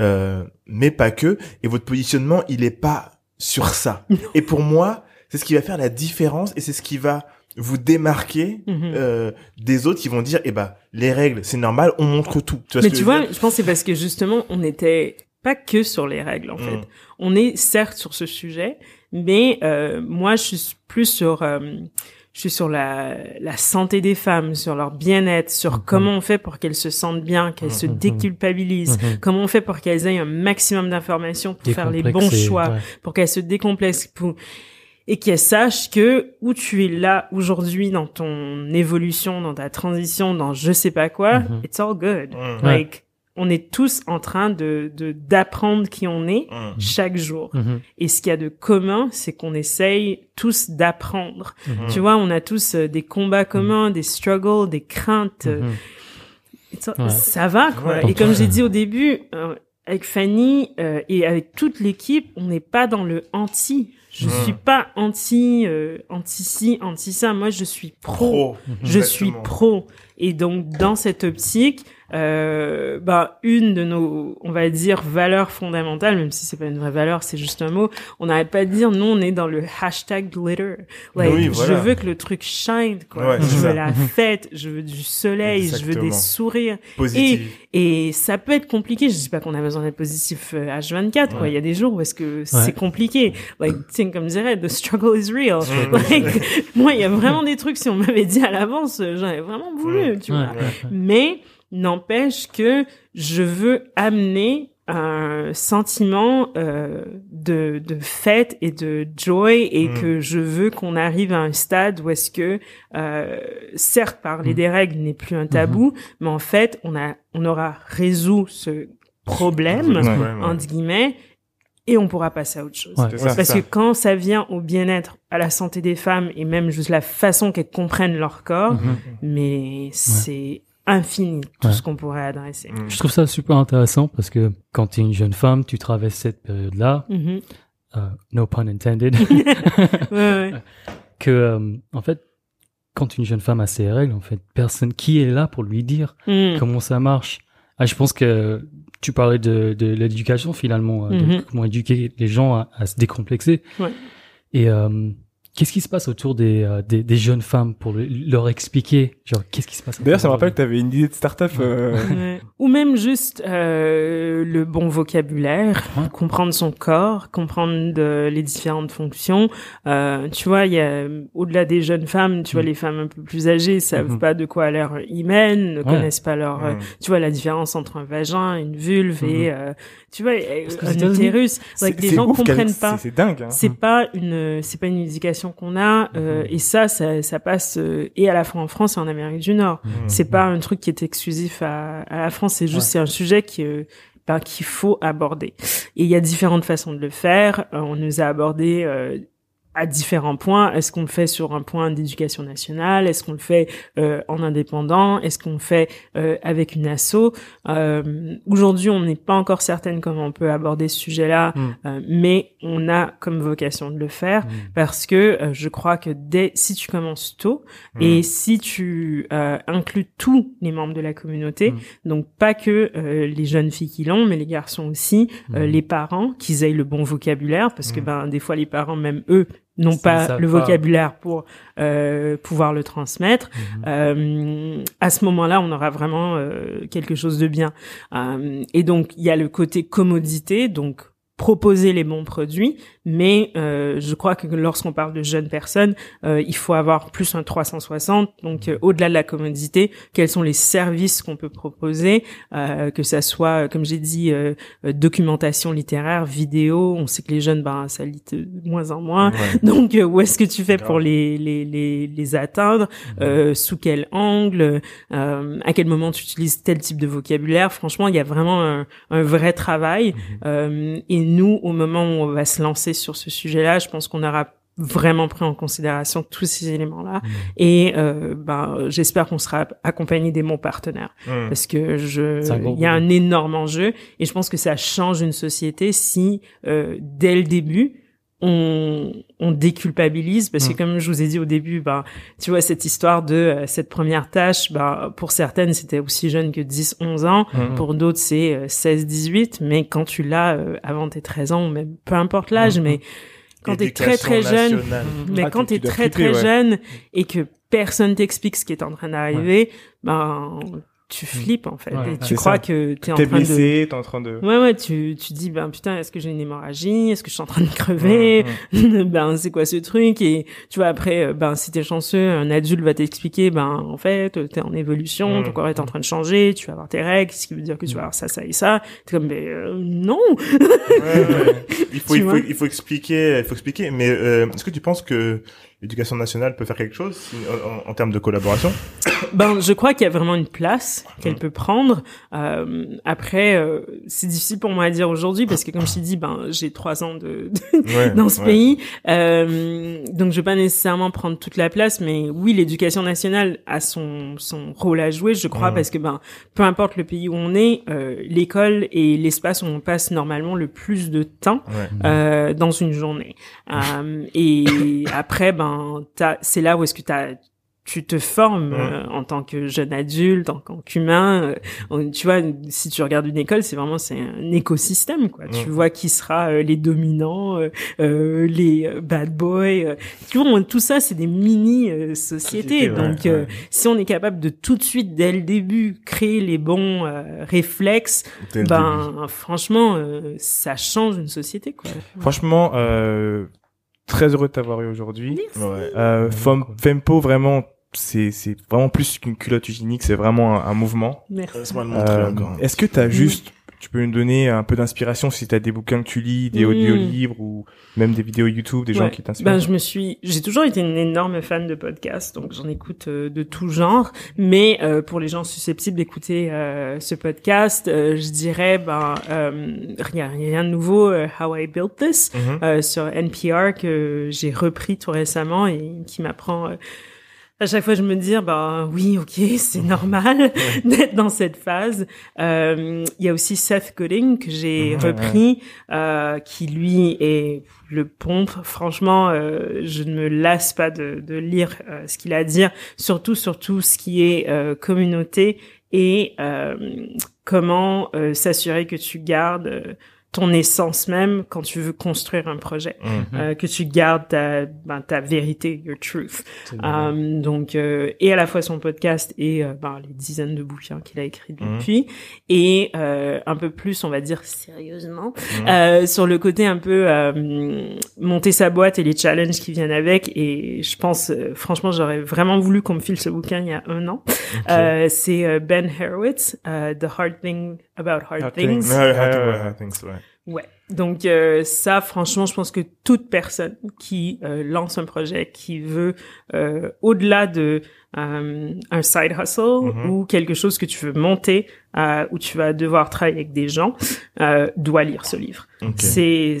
euh, mais pas que. Et votre positionnement, il est pas sur ça. Et pour moi, c'est ce qui va faire la différence et c'est ce qui va vous démarquer Mhm. euh, des autres qui vont dire, eh ben, les règles, c'est normal, on montre tout. Tu vois ce Mais que tu je vois, dire? je pense que c'est parce que justement, on n'était pas que sur les règles, en fait. Mm. On est certes sur ce sujet, mais euh, moi, je suis plus sur... euh, je suis sur la, la santé des femmes, sur leur bien-être, sur Mhm. comment on fait pour qu'elles se sentent bien, qu'elles se Mhm. déculpabilisent, Mhm. comment on fait pour qu'elles aient un maximum d'informations pour faire les bons choix, ouais. pour qu'elles se décomplexent pour et qu'elles sachent que où tu es là aujourd'hui dans ton évolution, dans ta transition, dans je sais pas quoi, it's all good. Mm. Like on est tous en train de de d'apprendre qui on est Mm. chaque jour. Mhm. Et ce qu'il y a de commun, c'est qu'on essaye tous d'apprendre. Mhm. Tu vois, on a tous euh, des combats communs, des struggles, des craintes. Ouais. Ça va, quoi. Ouais. Et comme j'ai dit au début, euh, avec Fanny euh, et avec toute l'équipe, on n'est pas dans le anti. Je suis pas anti, euh, anti ci, anti ça. Moi, je suis pro. Pro. Je suis pro. Et donc, dans cette optique, euh, bah une de nos, on va dire valeurs fondamentales, même si c'est pas une vraie valeur, c'est juste un mot. On n'arrête pas de dire nous on est dans le hashtag glitter. Like, Oui, voilà. Je veux que le truc shine, quoi. Ouais, je veux ça. la fête, je veux du soleil, je veux des sourires. Positive. Et ça peut être compliqué. Je dis pas qu'on a besoin d'être positif euh, H24, quoi. Il y a des jours où est-ce que c'est compliqué. Like, tiens, comme dirait, the struggle is real. Like, moi, il y a vraiment des trucs, si on m'avait dit à l'avance, euh, j'aurais vraiment voulu, tu vois. Ouais. Mais n'empêche que je veux amener un sentiment euh, de, de fête et de joy et Mm. que je veux qu'on arrive à un stade où est-ce que euh, certes parler des règles n'est plus un tabou mais en fait on a on aura résolu ce problème Ouais, entre guillemets et on pourra passer à autre chose Ouais. Ça, parce que quand ça vient au bien-être, à la santé des femmes et même juste la façon qu'elles comprennent leur corps, Mhm. mais c'est infini tout Ouais. ce qu'on pourrait adresser. Mm. Je trouve ça super intéressant parce que quand tu es une jeune femme, tu traverses cette période-là, Mhm. euh, no pun intended, Ouais, ouais. que euh, en fait, quand une jeune femme a ses règles, en fait, personne qui est là pour lui dire Mm. comment ça marche? Ah, je pense que tu parlais de, de l'éducation finalement, euh, de Mhm. comment éduquer les gens à, à se décomplexer. Ouais. Et euh, qu'est-ce qui se passe autour des, euh, des, des jeunes femmes pour le- leur expliquer, genre qu'est-ce qui se passe D'ailleurs, ça me rappelle que t'avais une idée de start-up. euh, Ouais. Ou même juste euh, le bon vocabulaire, Ouais. comprendre son corps, comprendre de- les différentes fonctions. Euh, tu vois, il y a au-delà des jeunes femmes, tu vois, Mhm. les femmes un peu plus âgées savent Mhm. pas de quoi leur hymen, ne Ouais. connaissent pas leur, euh, Mm. tu vois, la différence entre un vagin, une vulve et, euh, tu vois, euh, un utérus. Like, les c'est gens comprennent pas. C'est dingue. hein. C'est pas une, c'est pas une éducation qu'on a, euh, et ça, ça, ça passe euh, et à la fois en France et en Amérique du Nord. Mm. C'est pas un truc qui est exclusif à, à la France, c'est juste c'est un sujet qui euh, ben, qu'il faut aborder. Et il y a différentes façons de le faire. Euh, on nous a abordé euh, à différents points. Est-ce qu'on le fait sur un point d'éducation nationale? Est-ce qu'on le fait euh, en indépendant? Est-ce qu'on le fait euh, avec une asso? Euh, Aujourd'hui, on n'est pas encore certaine comment on peut aborder ce sujet-là, Mm. euh, mais on a comme vocation de le faire Mm. parce que euh, je crois que dès si tu commences tôt Mm. et si tu euh, inclus tous les membres de la communauté, Mm. donc pas que les jeunes filles qui l'ont, mais les garçons aussi, les parents, qu'ils aient le bon vocabulaire, parce que ben des fois les parents même eux n'ont pas le pas. vocabulaire pour euh, pouvoir le transmettre. Mhm. Euh, à ce moment-là, on aura vraiment euh, quelque chose de bien. Euh, et donc, il y a le côté commodité, donc proposer les bons produits, mais euh, je crois que lorsqu'on parle de jeunes personnes, euh, il faut avoir plus un 360. Donc, euh, au-delà de la commodité, quels sont les services qu'on peut proposer, euh, que ça soit, comme j'ai dit, euh, documentation littéraire, vidéo. On sait que les jeunes, ben, ça lit de moins en moins. Ouais. Donc, où est-ce que tu fais pour les les les, les atteindre euh, Sous quel angle euh, À quel moment tu utilises tel type de vocabulaire? Franchement, il y a vraiment un, un vrai travail. Et nous, au moment où on va se lancer sur ce sujet-là, je pense qu'on aura vraiment pris en considération tous ces éléments-là. Mhm. Et euh, ben, j'espère qu'on sera accompagné des bons partenaires Mm. parce que je il y a un énorme enjeu et je pense que ça change une société si euh, dès le début on, on déculpabilise parce que Mm. comme je vous ai dit au début ben tu vois cette histoire de euh, cette première tâche ben pour certaines c'était aussi jeune que 10 11 ans Mm. pour d'autres c'est euh, 16 18 mais quand tu l'as euh, avant tes 13 ans ou même peu importe l'âge Mhm. mais quand t'es très très jeune mais Ah, quand tu- t'es très très ouais. jeune et que personne t'explique ce qui est en train d'arriver, ben tu flippes en fait Ouais, et ouais, tu crois ça. que t'es en train de blessé, t'es en train de. Ouais ouais, tu tu dis ben putain, est-ce que j'ai une hémorragie? Est-ce que je suis en train de crever? Mm, Ben c'est quoi ce truc? Et tu vois après euh, ben si t'es chanceux, un adulte va t'expliquer ben en fait, t'es en évolution, Mm. ton corps est en train de changer, tu vas avoir tes règles, ce qui veut dire que tu vas avoir ça ça et ça. T'es comme ben euh, non. Ouais, ouais. Il faut, il faut, il faut expliquer, il faut expliquer. Mais euh, est-ce que tu penses que l'éducation nationale peut faire quelque chose en, en termes de collaboration Ben, je crois qu'il y a vraiment une place qu'elle Mm. peut prendre. Euh, après, euh, c'est difficile pour moi à dire aujourd'hui parce que, comme je t'ai dit, ben, j'ai trois ans de, de- Ouais, dans ce ouais. pays, euh, donc je vais pas nécessairement prendre toute la place. Mais oui, l'éducation nationale a son son rôle à jouer, je crois, Mm. parce que ben, peu importe le pays où on est, euh, l'école est l'espace où on passe normalement le plus de temps Ouais. euh, dans une journée. Euh, et après, ben, c'est là où est-ce que t'as tu te formes Mm. euh, en tant que jeune adulte, en tant qu'humain. euh, tu vois, si tu regardes une école, c'est vraiment c'est un écosystème quoi. Tu Mm. vois qui sera euh, les dominants, euh, euh, les bad boys. euh. tu vois, tout ça c'est des mini euh, sociétés. Société, Donc euh, ouais. si on est capable de tout de suite dès le début créer les bons euh, réflexes, ben franchement euh, ça change une société quoi. Franchement, euh, très heureux de t'avoir eu aujourd'hui. Ouais. Euh. Fempo, vraiment, c'est c'est vraiment plus qu'une culotte hygiénique, c'est vraiment un, un mouvement. Merci. Laisse-moi le montrer Euh, encore. Est-ce que t'as juste, tu peux nous donner un peu d'inspiration si t'as des bouquins que tu lis, des Mm. audiolivres ou même des vidéos YouTube, des gens qui t'inspirent Ben, je me suis, j'ai toujours été une énorme fan de podcasts, donc j'en écoute euh, de tout genre. Mais euh, pour les gens susceptibles d'écouter euh, ce podcast, euh, je dirais, ben, euh, rien, rien de nouveau. euh, How I Built This euh, sur NPR que j'ai repris tout récemment et qui m'apprend. À chaque fois, je me dis, bah oui, ok, c'est normal d'être dans cette phase. Euh, Il y a aussi Seth Godin que j'ai repris, euh, qui lui est le pompe. Franchement, euh, je ne me lasse pas de, de lire euh, ce qu'il a à dire, surtout sur tout ce qui est euh, communauté et euh, comment s'assurer que tu gardes ton essence même quand tu veux construire un projet, Mhm. euh, que tu gardes ta, ben, ta vérité, your truth. Euh, donc, euh, et à la fois son podcast et euh, ben, les dizaines de bouquins qu'il a écrits Mhm. depuis, et euh, un peu plus, on va dire sérieusement, euh, sur le côté un peu euh, monter sa boîte et les challenges qui viennent avec. Et je pense, franchement, j'aurais vraiment voulu qu'on me file ce bouquin il y a un an. Ok. Euh, c'est Ben Horowitz, euh, The Hard Thing About Hard, Hard Things. Things. Ouais, ouais. Ouais. Donc euh, ça, franchement, je pense que toute personne qui euh, lance un projet, qui veut euh, au-delà de euh, un side hustle Mhm. ou quelque chose que tu veux monter, euh, où tu vas devoir travailler avec des gens, euh, doit lire ce livre. C'est,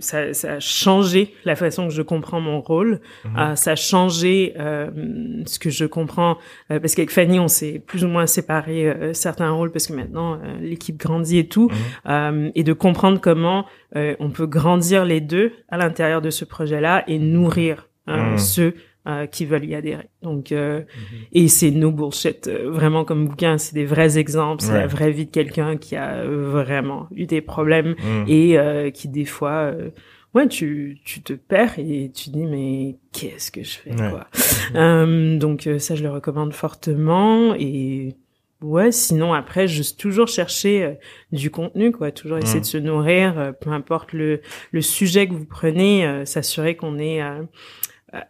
ça, ça a changé la façon que je comprends mon rôle. Mhm. Ça a changé ce que je comprends parce qu'avec Fanny, on s'est plus ou moins séparé certains rôles parce que maintenant l'équipe grandit et tout, Mhm. et de comprendre comment on peut grandir les deux à l'intérieur de ce projet-là et nourrir ceux euh, qui veulent y adhérer. Donc, euh, Mhm. et c'est no bullshit, euh, vraiment comme bouquin, c'est des vrais exemples, c'est Ouais. la vraie vie de quelqu'un qui a euh, vraiment eu des problèmes Mhm. et euh, qui des fois euh, ouais tu tu te perds et tu dis mais qu'est-ce que je fais Ouais. quoi? Euh, donc euh, ça je le recommande fortement et ouais sinon après juste toujours chercher euh, du contenu quoi toujours essayer Mm. de se nourrir euh, peu importe le le sujet que vous prenez euh, s'assurer qu'on est euh,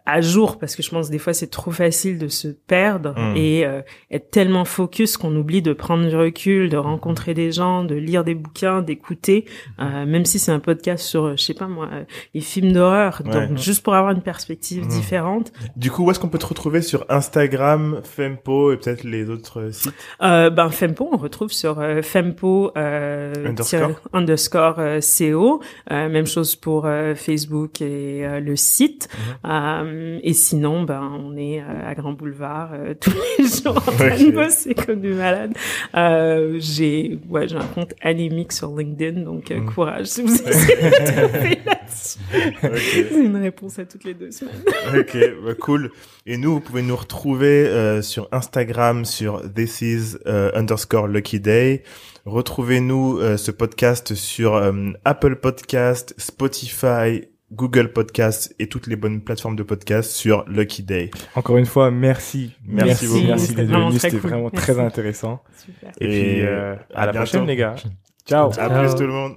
à jour parce que je pense des fois c'est trop facile de se perdre Mm. et euh, être tellement focus qu'on oublie de prendre du recul, de rencontrer des gens, de lire des bouquins, d'écouter, euh, même si c'est un podcast sur, euh, je sais pas moi, euh, les films d'horreur. Ouais. Donc juste pour avoir une perspective Mm. différente. Du coup, où est-ce qu'on peut te retrouver sur Instagram, Fempo et peut-être les autres euh, sites? Euh, ben Fempo, on retrouve sur euh, Fempo euh, Underscore. underscore euh, co. Euh, même chose pour euh, Facebook et euh, le site. Mhm. Euh, et sinon, ben on est euh, à Grand Boulevard euh, tous les jours en train de bosser comme des malades. Euh, j'ai ouais j'ai un compte anémique sur LinkedIn, donc euh, Mhm. courage si vous essayez de trouver là-dessus. Ok. C'est une réponse à toutes les deux semaines. ok, bah cool. Et nous, vous pouvez nous retrouver euh, sur Instagram sur this is underscore lucky day. Retrouvez-nous euh, ce podcast sur euh, Apple Podcast, Spotify, Google Podcast et toutes les bonnes plateformes de podcast sur Lucky Day. Encore une fois, merci. Merci Merci, beaucoup. merci C'était d'être vraiment venu. très C'était cool. vraiment Merci. très intéressant. Super. Et, Et puis, euh, à à la bientôt. prochaine, les gars. Ciao. À Ciao. plus tout le monde.